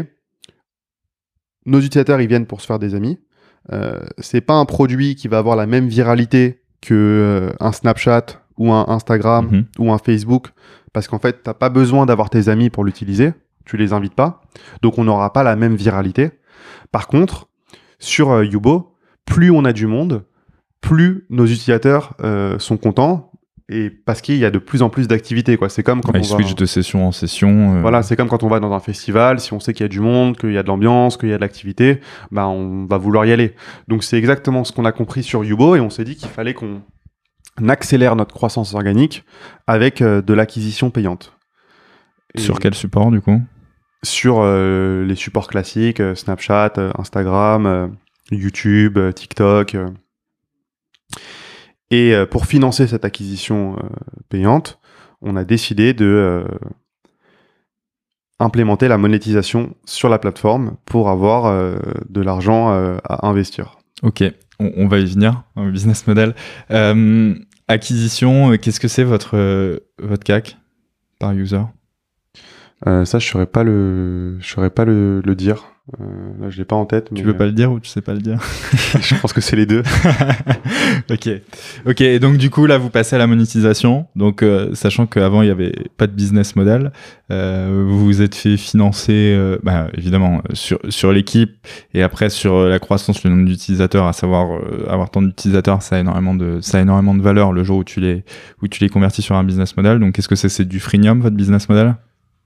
nos utilisateurs, ils viennent pour se faire des amis, euh, c'est pas un produit qui va avoir la même viralité que euh, un Snapchat ou un Instagram mhm. ou un Facebook parce qu'en fait t'as pas besoin d'avoir tes amis pour l'utiliser. Tu les invites pas. Donc on n'aura pas la même viralité. Par contre sur euh, Yubo plus on a du monde plus nos utilisateurs sont contents et parce qu'il y a de plus en plus d'activités quoi. C'est comme quand on switch de session en session euh. voilà c'est comme quand on va dans un festival si on sait qu'il y a du monde qu'il y a de l'ambiance qu'il y a de l'activité bah on va vouloir y aller. Donc c'est exactement ce qu'on a compris sur Yubo et on s'est dit qu'il fallait qu'on accélère notre croissance organique avec euh, de l'acquisition payante. Sur quel support du coup? Sur euh, les supports classiques Snapchat Instagram YouTube TikTok et euh, pour financer cette acquisition euh, payante, on a décidé de euh, implémenter la monétisation sur la plateforme pour avoir de l'argent à investir. Ok, on, va y venir, un business model. acquisition, qu'est-ce que c'est votre, votre CAC par user? Ça, je ne saurais pas, le, je saurais pas le, le dire. Euh, là, je l'ai pas en tête. Tu veux pas le dire ou tu sais pas le dire Je pense que c'est les deux. ok, ok. Et donc du coup là, vous passez à la monétisation. Donc euh, sachant qu'avant il y avait pas de business model, euh, vous vous êtes fait financer, euh, bah, évidemment sur sur l'équipe et après sur la croissance, le nombre d'utilisateurs, à savoir euh, avoir tant d'utilisateurs, ça a énormément de ça a énormément de valeur le jour où tu les où tu les convertis sur un business model. Donc qu'est-ce que c'est C'est du freemium votre business model?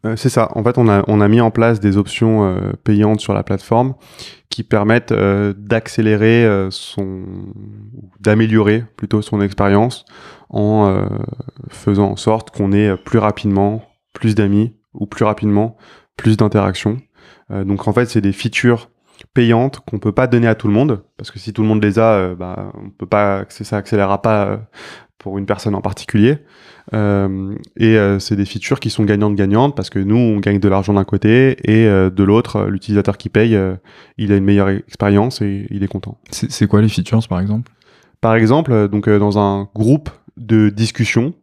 Euh, c'est ça. En fait, on a, on a mis en place des options euh, payantes sur la plateforme qui permettent euh, d'accélérer son, d'améliorer plutôt son expérience en faisant en sorte qu'on ait plus rapidement plus d'amis ou plus rapidement plus d'interactions. Donc en fait, c'est des features payantes qu'on peut pas donner à tout le monde parce que si tout le monde les a, bah, on peut pas, ça accélérera pas pour une personne en particulier. Euh, et euh, c'est des features qui sont gagnantes-gagnantes parce que nous, on gagne de l'argent d'un côté et euh, de l'autre, l'utilisateur qui paye, il a une meilleure expérience et il est content. C'est quoi les features par exemple? Par exemple, donc dans un groupe de discussion,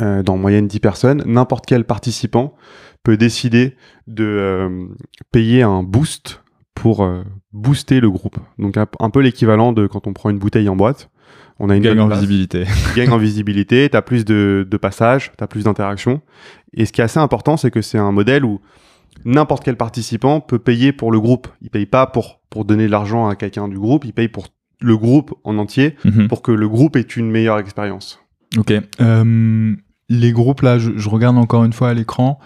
dans en moyenne 10 personnes, n'importe quel participant peut décider de payer un boost pour booster le groupe. Donc un, un peu l'équivalent de quand on prend une bouteille en boîte. On a une Gagne bonne en place. visibilité. gagnes en visibilité, tu as plus de, de passages, tu as plus d'interactions. Et ce qui est assez important, c'est que c'est un modèle où n'importe quel participant peut payer pour le groupe. Il paye pas pour, pour donner de l'argent à quelqu'un du groupe, il paye pour le groupe en entier Mhm. pour que le groupe ait une meilleure expérience. Ok. Euh, les groupes, là, je, je regarde encore une fois à l'écran.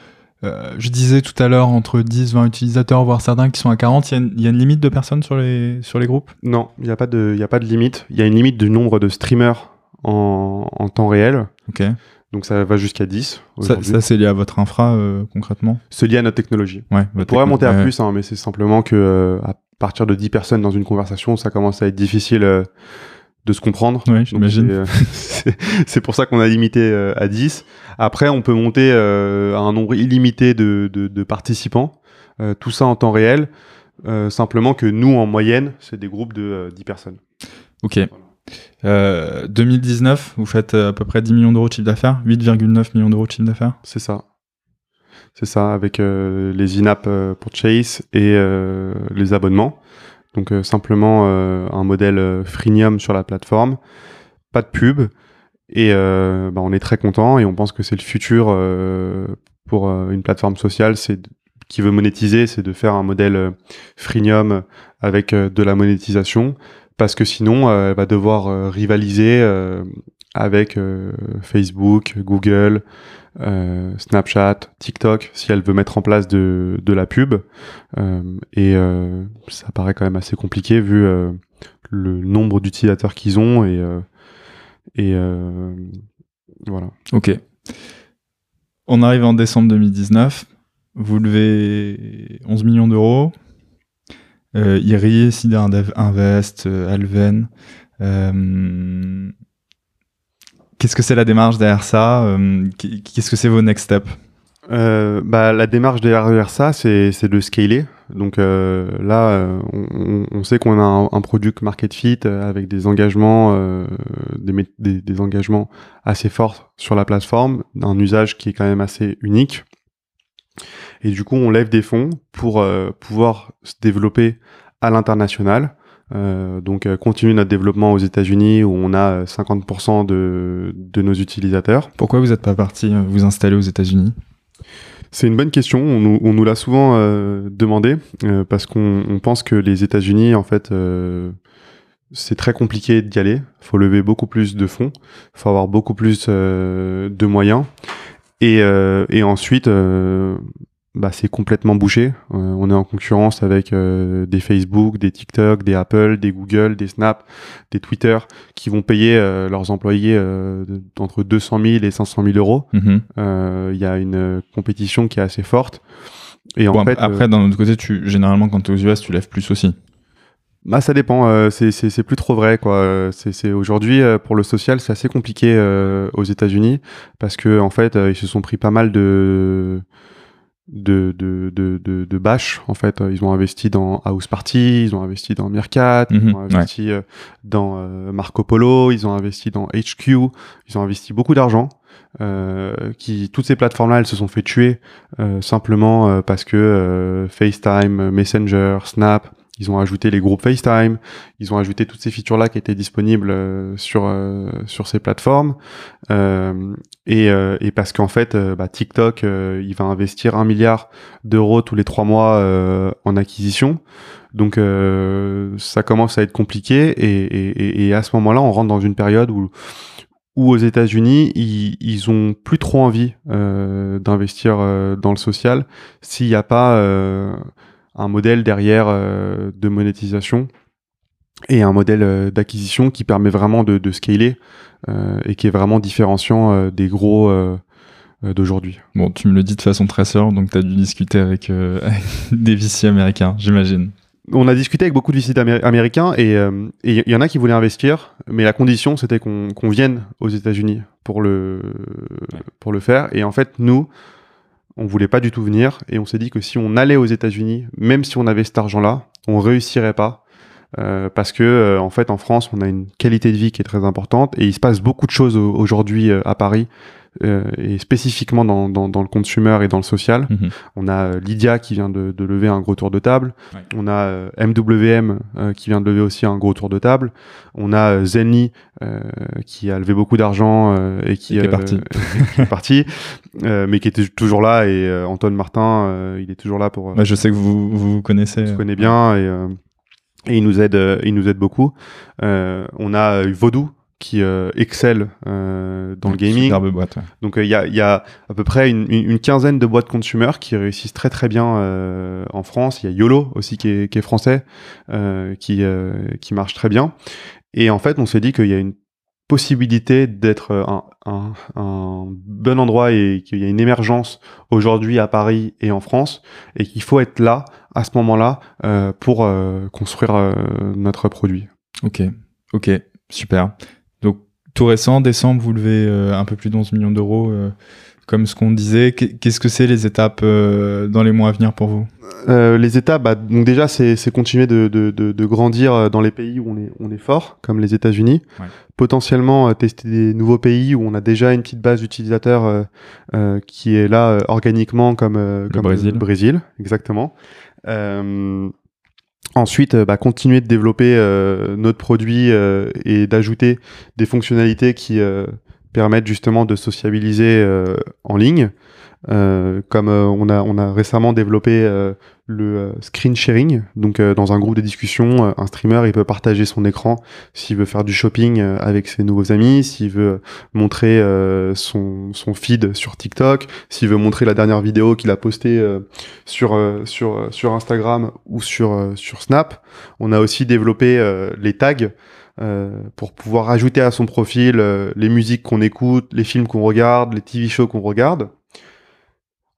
Euh, je disais tout à l'heure entre 10, 20 utilisateurs, voire certains qui sont à 40. Il y a une- il y, a une limite de personnes sur les, sur les groupes? Non, il n'y a, pas de- y a pas de limite. Il y a une limite du nombre de streamers en, en temps réel. Ok. Donc ça va jusqu'à 10. Ça, ça, c'est lié à votre infra, euh, concrètement? C'est lié à notre technologie. Ouais. On pourrait monter à ouais. plus, hein, mais c'est simplement que euh, à partir de 10 personnes dans une conversation, ça commence à être difficile de se comprendre. Donc, j'imagine. c'est, euh, c'est pour ça qu'on a limité euh, à 10. Après, on peut monter euh, à un nombre illimité de, de, de participants, tout ça en temps réel. simplement que nous, en moyenne, c'est des groupes de euh, 10 personnes. Ok. Euh, 2019, vous faites à peu près 10 millions d'euros de chiffre d'affaires 8,9 millions d'euros de chiffre d'affaires C'est ça. C'est ça, avec euh, les in-app euh, purchase et euh, les abonnements. Donc euh, simplement euh, un modèle euh, freemium sur la plateforme, pas de pub, et bah, on est très content et on pense que c'est le futur pour une plateforme sociale, c'est qui veut monétiser, c'est de faire un modèle freemium avec de la monétisation, parce que sinon elle va devoir rivaliser avec Facebook, Google, euh, Snapchat, TikTok, si elle veut mettre en place de, la pub. Euh, et euh, ça paraît quand même assez compliqué vu le nombre d'utilisateurs qu'ils ont et, voilà. Ok. On arrive en décembre 2019. Vous levez 11 millions d'euros. Euh, Iri, Cider Indev- Invest, Alven. Qu'est-ce que c'est la démarche derrière ça Euh, qu- Qu'est-ce que c'est vos next steps? Euh, bah, la démarche derrière ça, c'est de scaler. Donc euh, là, on, sait qu'on a un, un product market fit avec des engagements, des, des, engagements assez forts sur la plateforme, un usage qui est quand même assez unique. Et du coup, on lève des fonds pour pouvoir se développer à l'international. Euh, donc euh, continuer notre développement aux États-Unis où on a euh, 50% de, de nos utilisateurs. Pourquoi vous n'êtes pas parti euh, vous installer aux États-Unis? C'est une bonne question. On nous, on nous l'a souvent euh, demandé euh, parce qu'on on pense que les États-Unis, en fait, euh, c'est très compliqué d'y aller. faut lever beaucoup plus de fonds. faut avoir beaucoup plus euh, de moyens. Et, euh, et ensuite, euh, bah, c'est complètement bouché. Euh, on est en concurrence avec euh, des Facebook, des TikTok, des Apple, des Google, des Snap, des Twitter qui vont payer euh, leurs employés entre 200 000 et 500 000 euros. Mhm. Il y a une compétition qui est assez forte. Et en fait, Après, d'un autre côté, tu, généralement, quand tu es aux US, tu lèves plus aussi. bah ça dépend. euh, c'est plus trop vrai quoi. C'est aujourd'hui euh, pour le social, c'est assez compliqué euh, aux États-Unis parce que en fait, ils se sont pris pas mal de de de de de, de bâches en fait. Ils ont investi dans House Party, ils ont investi dans Meerkat, Mhm, ils ont investi euh, dans euh, Marco Polo, ils ont investi dans HQ, ils ont investi beaucoup d'argent. qui toutes ces plateformes-là, elles se sont fait tuer simplement parce que FaceTime, Messenger, Snap, ils ont ajouté les groupes FaceTime, ils ont ajouté toutes ces features-là qui étaient disponibles euh, sur euh, sur ces plateformes. Euh, et, et, parce qu'en fait, bah, TikTok, il va investir un milliard d'euros tous les trois mois en acquisition. Donc ça commence à être compliqué. Et, et, et à ce moment-là, on rentre dans une période où où aux États-Unis, ils, ils ont plus trop envie d'investir dans le social s'il n'y a pas un modèle derrière euh, de monétisation et un modèle euh, d'acquisition qui permet vraiment de, de scaler euh, et qui est vraiment différenciant des gros d'aujourd'hui. Bon, tu me le dis de façon très sûre, donc tu as dû discuter avec, des VC américains, j'imagine. On a discuté avec beaucoup de VC américains et il y en a qui voulaient investir, mais la condition c'était qu'on vienne aux États-Unis pour le, pour le faire. Et en fait, nous, on voulait pas du tout venir et on s'est dit que si on allait aux États-Unis, même si on avait cet argent-là, on réussirait pas. Euh, parce que euh, en fait en France on a une qualité de vie qui est très importante et il se passe beaucoup de choses aujourd'hui euh, à Paris euh, et spécifiquement dans, dans, dans, le consumer et dans le social. Mhm. On a euh, Lydia qui vient de, de, lever un gros tour de table. On a euh, MWM qui vient de lever aussi un gros tour de table. On a Zenly qui a levé beaucoup d'argent et qui, est parti, qui est parti mais qui était toujours là. Et Antoine Martin, il est toujours là pour. je sais que vous vous connaissez. On se connaît bien et et il nous aide, il nous aide beaucoup. Euh, on a Vaudou qui euh, excelle euh, dans le gaming. Boîte, Donc euh, il y, a, y, a, à peu près une, une, quinzaine de boîtes consumer qui réussissent très très bien euh, en France. Il y a YOLO aussi qui est, qui est français, qui, qui marche très bien. Et en fait, on s'est dit qu'il y a une possibilité d'être un, un, un, bon endroit et qu'il y a une émergence aujourd'hui à Paris et en France et qu'il faut être là à ce moment-là pour construire notre produit. Ok, ok, super tout récent, décembre, vous levez euh, un peu plus d'11 millions d'euros. Euh, comme ce qu'on disait, qu'est-ce que c'est les étapes euh, dans les mois à venir pour vous? Les étapes, bah, donc déjà, c'est continuer de, de, de, de, grandir dans les pays où on est, on est fort, comme les États-Unis. Ouais. Potentiellement tester des nouveaux pays où on a déjà une petite base d'utilisateurs qui est là organiquement, comme, comme Brésil. le Brésil, exactement. Ensuite, euh, bah, continuer de développer euh, notre produit euh, et d'ajouter des fonctionnalités qui permettent justement de sociabiliser en ligne. comme on, a, on a récemment développé le screen sharing, donc dans un groupe de discussion, un streamer il peut partager son écran s'il veut faire du shopping avec ses nouveaux amis, s'il veut montrer son, son feed sur TikTok, s'il veut montrer la dernière vidéo qu'il a postée sur, sur, sur Instagram ou sur, sur Snap. On a aussi développé les tags euh, pour pouvoir ajouter à son profil les musiques qu'on écoute, les films qu'on regarde, les TV shows qu'on regarde.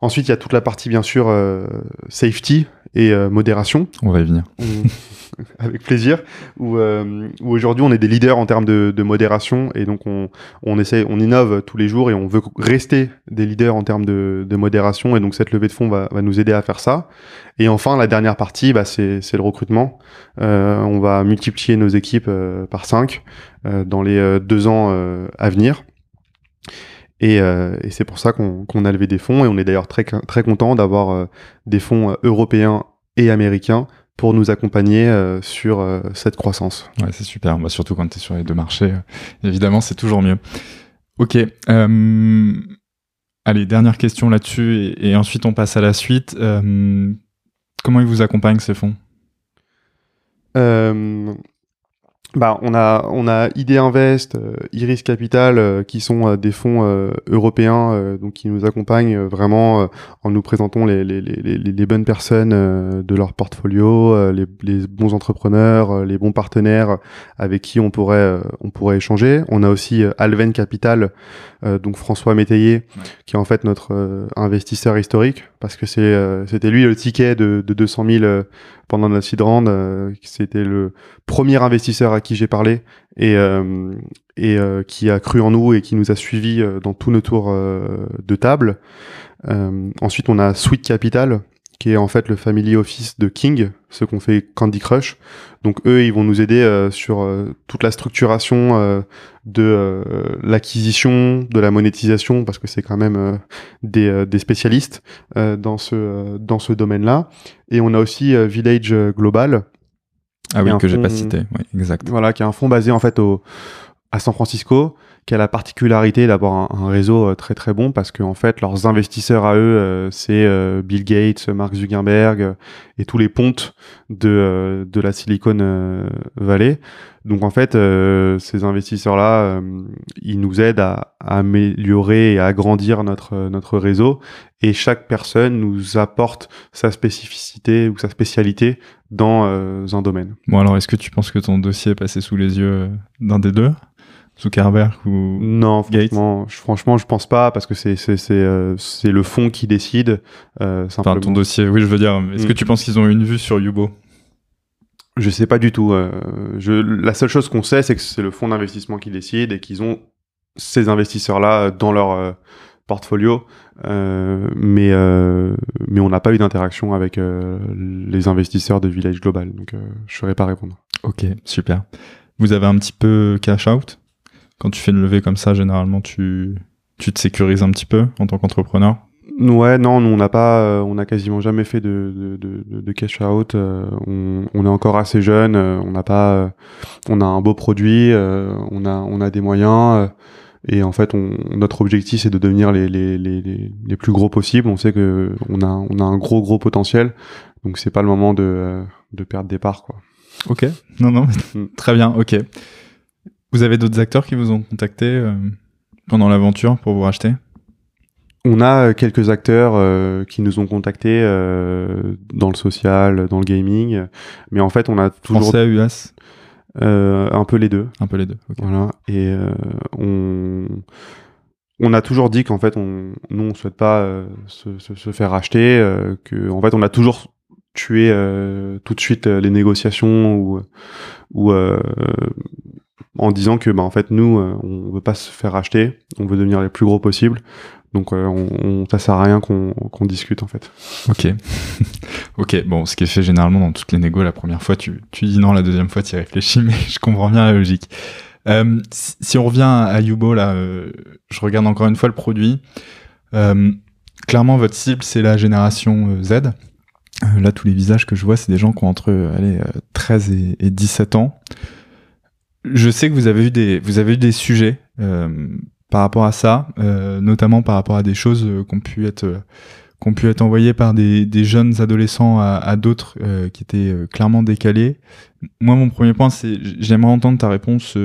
Ensuite, il y a toute la partie, bien sûr, euh, safety et euh, modération. On va y venir. avec plaisir. Où, euh, où aujourd'hui, on est des leaders en termes de, de, modération et donc on, on essaie, on innove tous les jours et on veut rester des leaders en termes de, de modération. Et donc cette levée de fonds va, va, nous aider à faire ça. Et enfin, la dernière partie, bah, c'est le recrutement. Euh, on va multiplier nos équipes par 5 dans les deux ans à venir. Et, euh, et c'est pour ça qu'on a levé des fonds et on est d'ailleurs très, très content d'avoir euh, des fonds euh, européens et américains pour nous accompagner euh, sur cette croissance. Ouais, c'est super. Bah, surtout quand tu es sur les deux marchés, évidemment, c'est toujours mieux. Ok. allez, dernière question là-dessus et, et, ensuite on passe à la suite. comment ils vous accompagnent ces fonds? Bah, on a on a ID Invest, euh, Iris Capital euh, qui sont euh, des fonds européens donc qui nous accompagnent vraiment en nous présentant les, les, les, les bonnes personnes de leur portfolio, les, les, bons entrepreneurs, les bons partenaires avec qui on pourrait on pourrait échanger. On a aussi Alven Capital donc François Métayer qui est en fait notre investisseur historique parce que c'est c'était lui le ticket de, de 200 000 pendant notre seed round. c'était le premier investisseur à qui j'ai parlé et, euh, et euh, qui a cru en nous et qui nous a suivis euh, dans tous nos tours de table. ensuite, on a Sweet Capital qui est en fait le family office de King, ceux qu'on fait Candy Crush. Donc eux, ils vont nous aider euh, sur euh, toute la structuration euh, de l'acquisition, de la monétisation, parce que c'est quand même des, des, spécialistes dans ce dans ce domaine-là. Et on a aussi Village Global. Ah oui, que j'ai pas cité. Oui, exact. Voilà, qui est un fonds basé en fait au à San Francisco, qui a la particularité d'avoir un, réseau euh, très très bon parce que en fait leurs investisseurs à eux euh, c'est euh, Bill Gates, Mark Zuckerberg et tous les pontes de de la Silicon Valley. Donc en fait ces investisseurs là ils nous aident à, améliorer et à agrandir notre notre réseau et chaque personne nous apporte sa spécificité ou sa spécialité dans un domaine. Bon alors est-ce que tu penses que ton dossier est passé sous les yeux d'un des deux? Zuckerberg ou non franchement, je, franchement je pense pas parce que c'est c'est c'est euh, c'est le fond qui décide euh, enfin ton dossier oui je veux dire est-ce que mm. tu penses qu'ils ont une vue sur Yubo? Je sais pas du tout euh, je la seule chose qu'on sait c'est que c'est le fonds d'investissement qui décide et qu'ils ont ces investisseurs là dans leur portfolio mais mais on n'a pas eu d'interaction avec les investisseurs de Village Global donc je saurais pas répondre. Ok super. Vous avez un petit peu cash out? Quand tu fais une levée comme ça, généralement, tu, tu te sécurises un petit peu en tant qu'entrepreneur? Ouais, non, on n'a pas, euh, on a quasiment jamais fait de, de, de, cash out. Euh, on, on, est encore assez jeune, euh, on n'a pas, on a un beau produit, on a, on a des moyens, et en fait, on, notre objectif c'est de devenir les, les, les, les, plus gros possibles. On sait que on a, on a un gros gros potentiel, donc c'est pas le moment de, de perdre des parts, quoi. Ok, non non, mm. très bien, ok. Vous avez d'autres acteurs qui vous ont contacté euh, pendant l'aventure pour vous racheter? On a euh, quelques acteurs euh, qui nous ont contactés dans le social, dans le gaming, mais en fait on a toujours français US, un peu les deux, un peu les deux. Voilà. Et on on a toujours dit qu'en fait on nous on souhaite pas se, se, se, faire racheter, que en fait on a toujours tué tout de suite les négociations ou ou en disant que bah en fait nous euh, on veut pas se faire racheter, on veut devenir les plus gros possible. Donc euh, on, ça sert à rien qu'on discute en fait. Ok, ok. Bon, ce qui est fait généralement dans toutes les négos, la première fois tu, tu dis non, la deuxième fois tu réfléchis, mais je comprends bien la logique. Euh, si, on revient à Yubo là, je regarde encore une fois le produit. clairement, votre cible c'est la génération Z. là, tous les visages que je vois, c'est des gens qui ont entre allez, 13 et, et 17 ans je sais que vous avez eu des, vous avez eu des sujets euh, par rapport à ça, euh, notamment par rapport à des choses euh, qui ont pu être, qu'on pu être envoyées par des, jeunes adolescents à, à d'autres qui étaient clairement décalés. Moi, mon premier point, c'est j'aimerais entendre ta réponse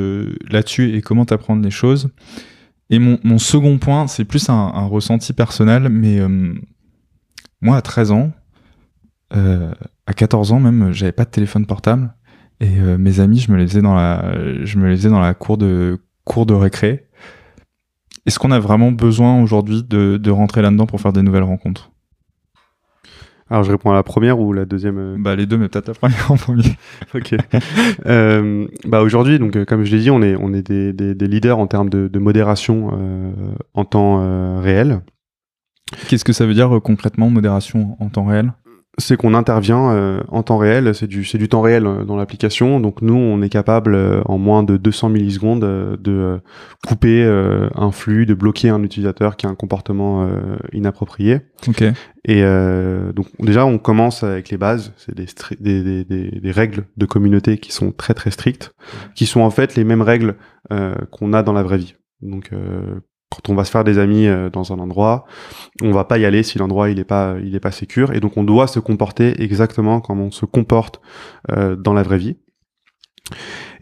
là-dessus et comment t'apprendre les choses. Et mon, mon second point, c'est plus un, un, ressenti personnel, mais moi, à 13 ans, à 14 ans même, j'avais pas de téléphone portable. Et euh, mes amis, je me les faisais dans la, je me les faisais dans la cour de, cour de récré. Est-ce qu'on a vraiment besoin aujourd'hui de, de rentrer là-dedans pour faire des nouvelles rencontres? Alors je réponds à la première ou la deuxième euh Bah les deux, mais peut-être la première en premier. ok. euh, bah aujourd'hui, donc comme je l'ai dit, on est on est des, des, des leaders en termes de, de modération euh, en temps réel. Qu'est-ce que ça veut dire concrètement modération en temps réel? C'est qu'on intervient euh, en temps réel, c'est du, c'est du temps réel euh, dans l'application. Donc nous, on est capable euh, en moins de 200 millisecondes de couper un flux, de bloquer un utilisateur qui a un comportement inapproprié. Ok. Et donc déjà, on commence avec les bases, c'est des, des, des, des, règles de communauté qui sont très très strictes, qui sont en fait les mêmes règles qu'on a dans la vraie vie. Donc quand on va se faire des amis euh, dans un endroit, on va pas y aller si l'endroit il est pas il est pas sécure et donc on doit se comporter exactement comme on se comporte euh, dans la vraie vie.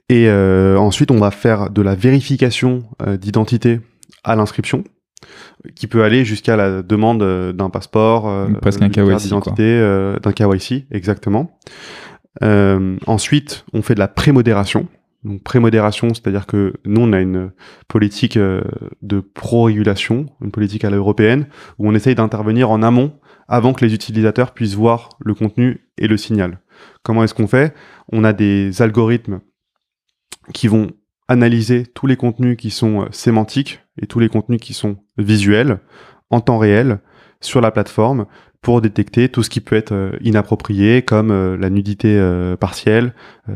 Et euh, ensuite on va faire de la vérification d'identité à l'inscription qui peut aller jusqu'à la demande d'un passeport, presque un KYC d'identité, d'un KYC exactement. ensuite, on fait de la prémodération. Donc prémodération, c'est-à-dire que nous on a une politique euh, de pro-régulation, une politique à l'européenne, où on essaye d'intervenir en amont avant que les utilisateurs puissent voir le contenu et le signal. Comment est-ce qu'on fait? On a des algorithmes qui vont analyser tous les contenus qui sont euh, sémantiques et tous les contenus qui sont visuels en temps réel sur la plateforme pour détecter tout ce qui peut être euh, inapproprié, comme euh, la nudité euh, partielle,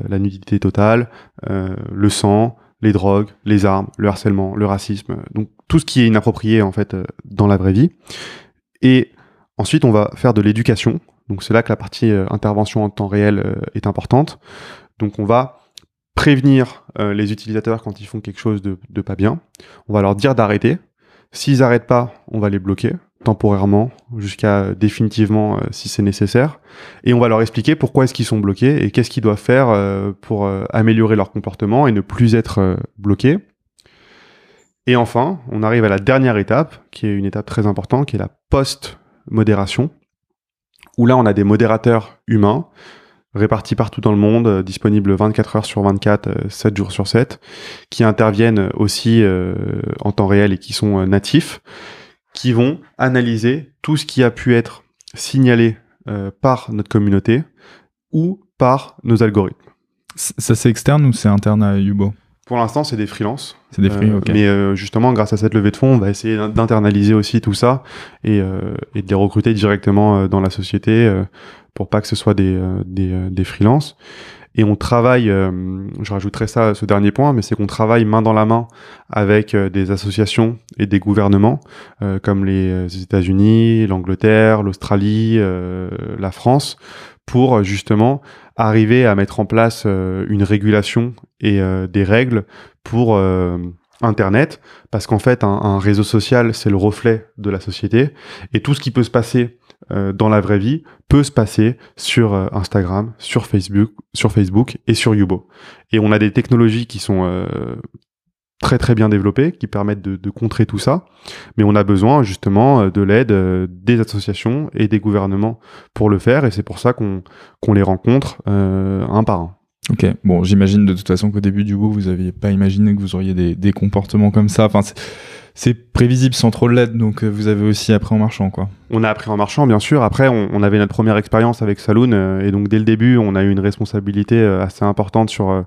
la nudité totale, le sang, les drogues, les armes, le harcèlement, le racisme, donc tout ce qui est inapproprié en fait dans la vraie vie. Et ensuite, on va faire de l'éducation. Donc c'est là que la partie intervention en temps réel est importante. Donc on va prévenir les utilisateurs quand ils font quelque chose de, de pas bien. On va leur dire d'arrêter. S'ils n'arrêtent pas, on va les bloquer temporairement jusqu'à définitivement euh, si c'est nécessaire. Et on va leur expliquer pourquoi est-ce qu'ils sont bloqués et qu'est-ce qu'ils doivent faire euh, pour euh, améliorer leur comportement et ne plus être bloqués. Et enfin, on arrive à la dernière étape, qui est une étape très importante, qui est la post-modération, où là on a des modérateurs humains répartis partout dans le monde, disponibles 24 heures sur 24, 7 jours sur 7, qui interviennent aussi en temps réel et qui sont natifs qui vont analyser tout ce qui a pu être signalé euh, par notre communauté ou par nos algorithmes. Ça, c'est externe ou c'est interne à Yubo? Pour l'instant, c'est des freelances. C'est des freelances, euh, Mais euh, justement, grâce à cette levée de fonds, on va essayer d'internaliser aussi tout ça et, et, de les recruter directement dans la société pour pas que ce soit des, des, des freelances. Et on travaille, euh, je rajouterai ça, ce dernier point, mais c'est qu'on travaille main dans la main avec euh, des associations et des gouvernements euh, comme les États-Unis, l'Angleterre, l'Australie, la France, pour justement arriver à mettre en place une régulation et des règles pour Internet, parce qu'en fait, un, un réseau social, c'est le reflet de la société, et tout ce qui peut se passer euh, dans la vraie vie peut se passer sur euh, Instagram, sur Facebook, sur Facebook et sur Yubo. Et on a des technologies qui sont euh, très très bien développées, qui permettent de, contrer tout ça, mais on a besoin justement de l'aide des associations et des gouvernements pour le faire, et c'est pour ça qu'on les rencontre un par un. Ok, bon, j'imagine de toute façon qu'au début du bout, vous n'aviez pas imaginé que vous auriez des, comportements comme ça. C'est prévisible sans trop de l'aide, donc euh, vous avez aussi appris en marchant, quoi. On a appris en marchant, bien sûr. Après, on, avait notre première expérience avec Saloon, euh, et donc dès le début, on a eu une responsabilité euh, assez importante sur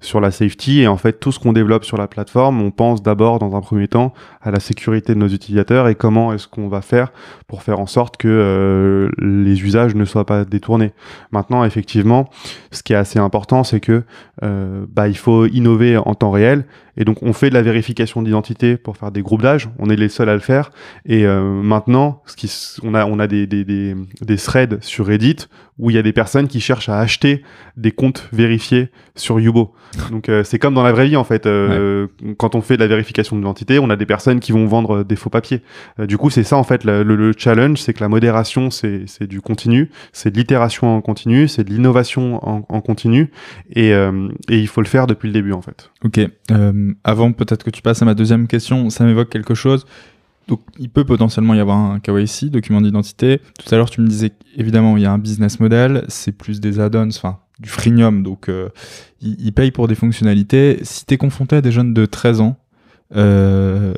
sur la safety. Et en fait, tout ce qu'on développe sur la plateforme, on pense d'abord, dans un premier temps, à la sécurité de nos utilisateurs et comment est-ce qu'on va faire pour faire en sorte que les usages ne soient pas détournés. Maintenant, effectivement, ce qui est assez important, c'est que bah, il faut innover en temps réel et donc on fait de la vérification d'identité pour faire des groupes d'âge. On est les seuls à le faire. Et euh, maintenant, ce qui, on a on a des, des, des, des threads sur Reddit où il y a des personnes qui cherchent à acheter des comptes vérifiés sur Yubo. Donc euh, c'est comme dans la vraie vie en fait. Euh, quand on fait de la vérification d'identité, on a des personnes qui vont vendre des faux papiers. Euh, du coup, c'est ça en fait le, le, challenge, c'est que la modération c'est c'est du continu, c'est de l'itération en continu, c'est de l'innovation en, en, continu, et, et il faut le faire depuis le début en fait. Ok. avant peut-être que tu passes à ma deuxième question, ça m'évoque quelque chose. Donc, il peut potentiellement y avoir un KYC, document d'identité. Tout à l'heure, tu me disais évidemment, il y a un business model, c'est plus des add-ons, enfin, du freemium, donc euh, ils, payent pour des fonctionnalités. Si tu es confronté à des jeunes de 13 ans, euh,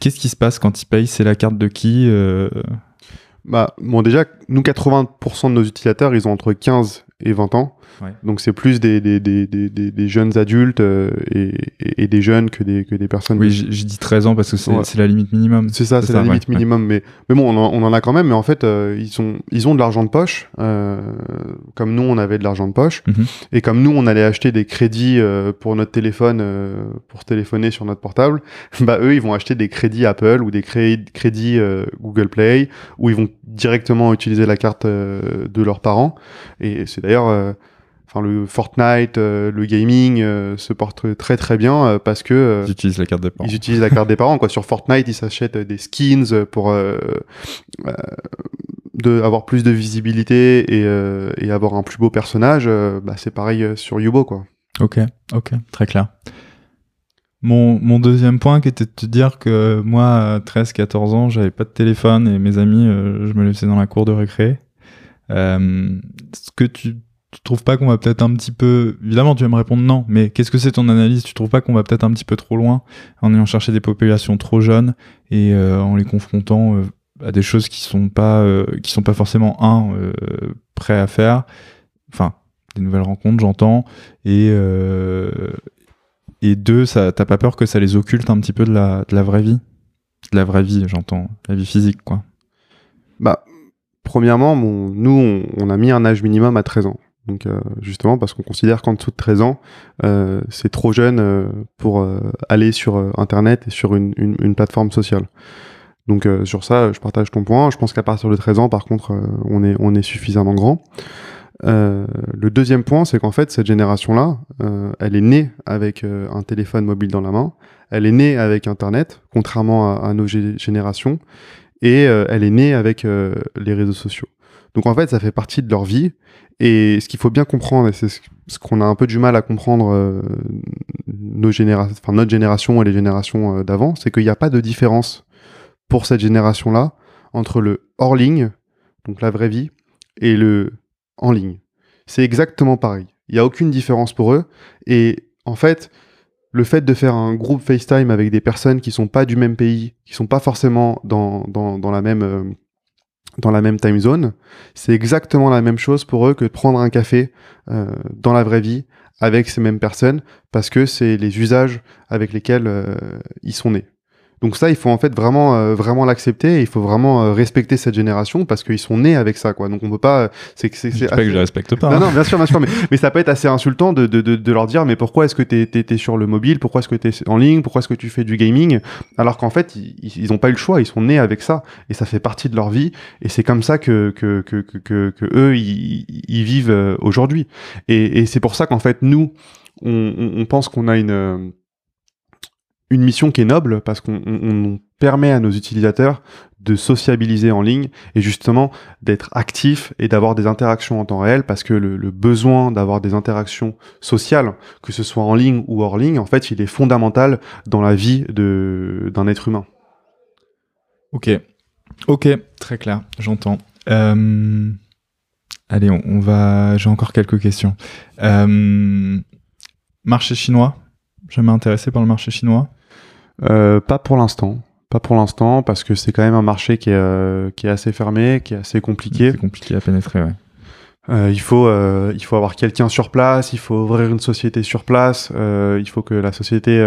qu'est-ce qui se passe quand ils payent? C'est la carte de qui euh? Bah, bon, déjà, nous, 80% de nos utilisateurs, ils ont entre 15 et 20 ans. Donc c'est plus des, des, des, des, des jeunes adultes euh, et, et, des jeunes que des, que des personnes. Oui, j'ai dit 13 ans parce que c'est la limite minimum. C'est ça, c'est la limite minimum. Mais, mais bon, on en, on en, a quand même. Mais en fait, euh, ils, sont, ils ont de l'argent de poche, euh, comme nous, on avait de l'argent de poche. Mhm. Et comme nous, on allait acheter des crédits euh, pour notre téléphone, pour téléphoner sur notre portable, bah eux, ils vont acheter des crédits Apple ou des crédits Google Play, où ils vont directement utiliser la carte de leurs parents. Et c'est d'ailleurs enfin le Fortnite, euh, le gaming euh, se portent très très bien euh, parce que ils utilisent la carte des parents. Ils utilisent la carte des parents quoi. Sur Fortnite, ils s'achètent des skins pour de avoir plus de visibilité et, et avoir un plus beau personnage. bah, c'est pareil sur Yubo quoi. Ok, ok, très clair. Mon, mon, deuxième point qui était de te dire que moi, à 13-14 ans, j'avais pas de téléphone et mes amis, je me laissais dans la cour de récré. Ce que tu tu trouves pas qu'on va peut-être un petit peu évidemment tu vas me répondre non mais qu'est-ce que c'est ton analyse? Tu trouves pas qu'on va peut-être un petit peu trop loin en ayant cherché des populations trop jeunes et euh, en les confrontant euh, à des choses qui sont pas euh, qui sont pas forcément un prêts à faire? Enfin des nouvelles rencontres j'entends et et deux ça t'as pas peur que ça les occulte un petit peu de la de la vraie vie? De la vraie vie j'entends la vie physique quoi. Bah premièrement, nous, on, a mis un âge minimum à 13 ans. Donc justement parce qu'on considère qu'en dessous de 13 ans, c'est trop jeune pour aller sur Internet et sur une, plateforme sociale. Donc sur ça, je partage ton point. Je pense qu'à partir de 13 ans, par contre, on, est, suffisamment grand. Euh, le deuxième point, c'est qu'en fait, cette génération-là, euh, elle est née avec euh, un téléphone mobile dans la main, elle est née avec Internet, contrairement à, nos générations, et elle est née avec les réseaux sociaux. Donc en fait, ça fait partie de leur vie. Et ce qu'il faut bien comprendre, et c'est ce qu'on a un peu du mal à comprendre nos générations, enfin notre génération et les générations d'avant, c'est qu'il n'y a pas de différence pour cette génération-là entre le hors ligne, donc la vraie vie, et le en ligne. C'est exactement pareil. Il n'y a aucune différence pour eux. Et en fait, le fait de faire un groupe FaceTime avec des personnes qui sont pas du même pays, qui sont pas forcément dans, dans, la même euh, dans la même time zone, c'est exactement la même chose pour eux que de prendre un café euh, dans la vraie vie avec ces mêmes personnes parce que c'est les usages avec lesquels euh, ils sont nés. Donc ça, il faut en fait vraiment, euh, vraiment l'accepter. Il faut vraiment euh, respecter cette génération parce qu'ils sont nés avec ça, quoi. Donc on peut pas. C'est c'est. C'est pas que je respecte pas. Non, hein. non, bien sûr, bien sûr. mais, mais ça peut être assez insultant de, de, de, de leur dire, mais pourquoi est-ce que t'es es, sur le mobile? Pourquoi est-ce que t'es en ligne? Pourquoi est-ce que tu fais du gaming? Alors qu'en fait, ils, ils ont pas eu le choix. Ils sont nés avec ça et ça fait partie de leur vie. Et c'est comme ça que que que que, que, eux ils, ils vivent euh, aujourd'hui. Et, et c'est pour ça qu'en fait nous, on, on pense qu'on a une une mission qui est noble parce qu'on permet à nos utilisateurs de sociabiliser en ligne et justement d'être actifs et d'avoir des interactions en temps réel parce que le, besoin d'avoir des interactions sociales, que ce soit en ligne ou hors ligne, en fait, il est fondamental dans la vie d'un être humain. Ok, ok, très clair, j'entends. Euh, allez, on, va. J'ai encore quelques questions. Euh, marché chinois. Jamais intéressé par le marché chinois? Pas pour l'instant. Pas pour l'instant, parce que c'est quand même un marché qui est, euh, qui est assez fermé, qui est assez compliqué. C'est compliqué à pénétrer, ouais. Euh, il faut euh, il faut avoir quelqu'un sur place, il faut ouvrir une société sur place, euh, il faut que la société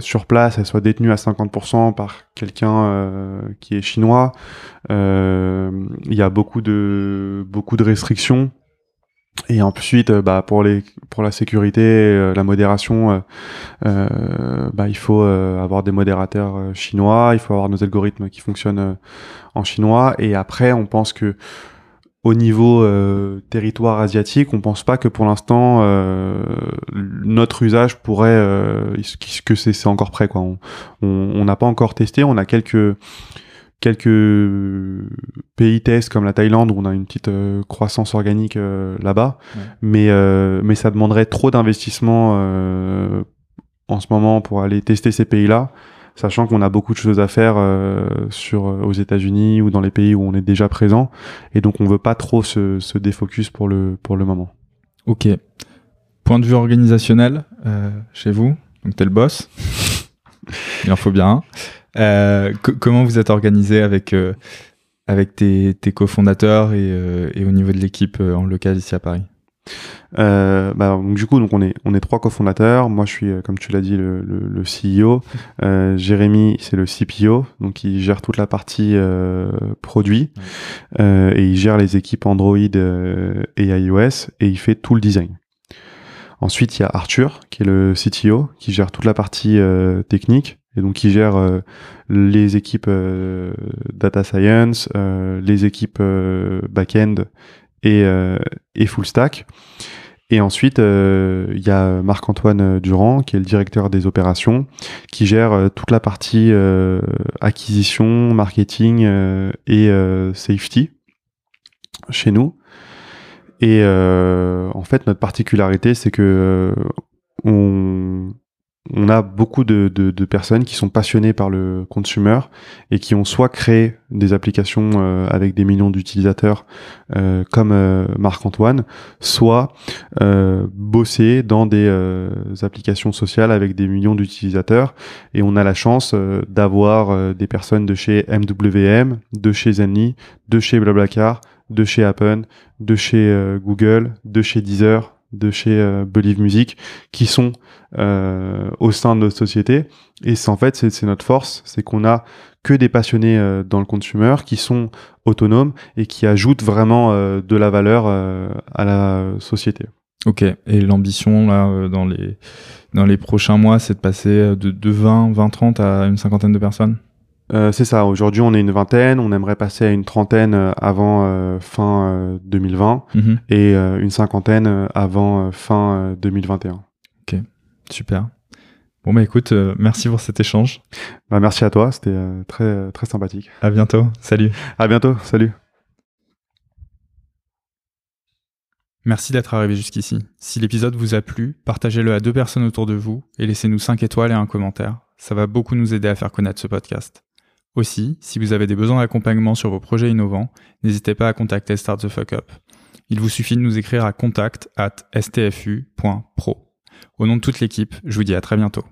sur place elle soit détenue à 50% par quelqu'un qui est chinois. Il y a beaucoup de beaucoup de restrictions et ensuite, euh, bah, pour les pour la sécurité, euh, la modération, euh, bah, il faut avoir des modérateurs chinois, il faut avoir nos algorithmes qui fonctionnent en chinois. Et après, on pense que au niveau territoire asiatique, on pense pas que pour l'instant notre usage pourrait que c'est encore prêt quoi. On n'a pas encore testé, on a quelques quelques pays tests comme la Thaïlande où on a une petite euh, croissance organique euh, là-bas, mais euh, mais ça demanderait trop d'investissement en ce moment pour aller tester ces pays-là, sachant qu'on a beaucoup de choses à faire sur aux États-Unis ou dans les pays où on est déjà présent, et donc on veut pas trop se, se défocus pour le pour le moment. Ok. Point de vue organisationnel chez vous, donc t'es le boss. Il en faut bien. Euh, comment vous êtes organisé avec, euh, avec tes, tes cofondateurs et, euh, et, au niveau de l'équipe en local ici à Paris? Euh, bah, donc du coup, donc on est on est trois cofondateurs. Moi, je suis, comme tu l'as dit, le, le, le CEO. Euh, Jérémy, c'est le CPO, donc il gère toute la partie euh, produit et il gère les équipes Android et iOS et il fait tout le design. Ensuite, il y a Arthur, qui est le CTO, qui gère toute la partie technique et donc qui gère euh, les équipes euh, data science, euh, les équipes back-end et, et full stack. Et ensuite, il y a Marc-Antoine Durand, qui est le directeur des opérations, qui gère toute la partie acquisition, marketing et safety chez nous. Et en fait, notre particularité, c'est que on, on a beaucoup de, personnes qui sont passionnées par le consumer et qui ont soit créé des applications euh, avec des millions d'utilisateurs euh, comme euh, Marc-Antoine, soit bossé dans des applications sociales avec des millions d'utilisateurs. Et on a la chance d'avoir des personnes de chez MWM, de chez Zenly, de chez Blablacar, de chez Apple, de chez Google, de chez Deezer, de chez Believe Music qui sont au sein de notre société. Et c'est en fait, c'est notre force, c'est qu'on a que des passionnés dans le consumer qui sont autonomes et qui ajoutent vraiment de la valeur à la société. Ok, et l'ambition là dans les dans les prochains mois, c'est de passer de, de 20, 20, 30 à une cinquantaine de personnes? Euh, c'est ça. Aujourd'hui, on est une vingtaine. On aimerait passer à une trentaine euh, avant euh, fin 2020 mhm. et une cinquantaine avant fin 2021. Super. Bon bah écoute, merci pour cet échange. Bah, merci à toi. C'était très très sympathique. À bientôt. Salut. À bientôt. Salut. Merci d'être arrivé jusqu'ici. Si l'épisode vous a plu, partagez-le à deux personnes autour de vous et laissez-nous 5 étoiles et un commentaire. Ça va beaucoup nous aider à faire connaître ce podcast. Aussi, si vous avez des besoins d'accompagnement sur vos projets innovants, n'hésitez pas à contacter Start the Fuck Up. Il vous suffit de nous écrire à contact at stfu.pro. Au nom de toute l'équipe, je vous dis à très bientôt.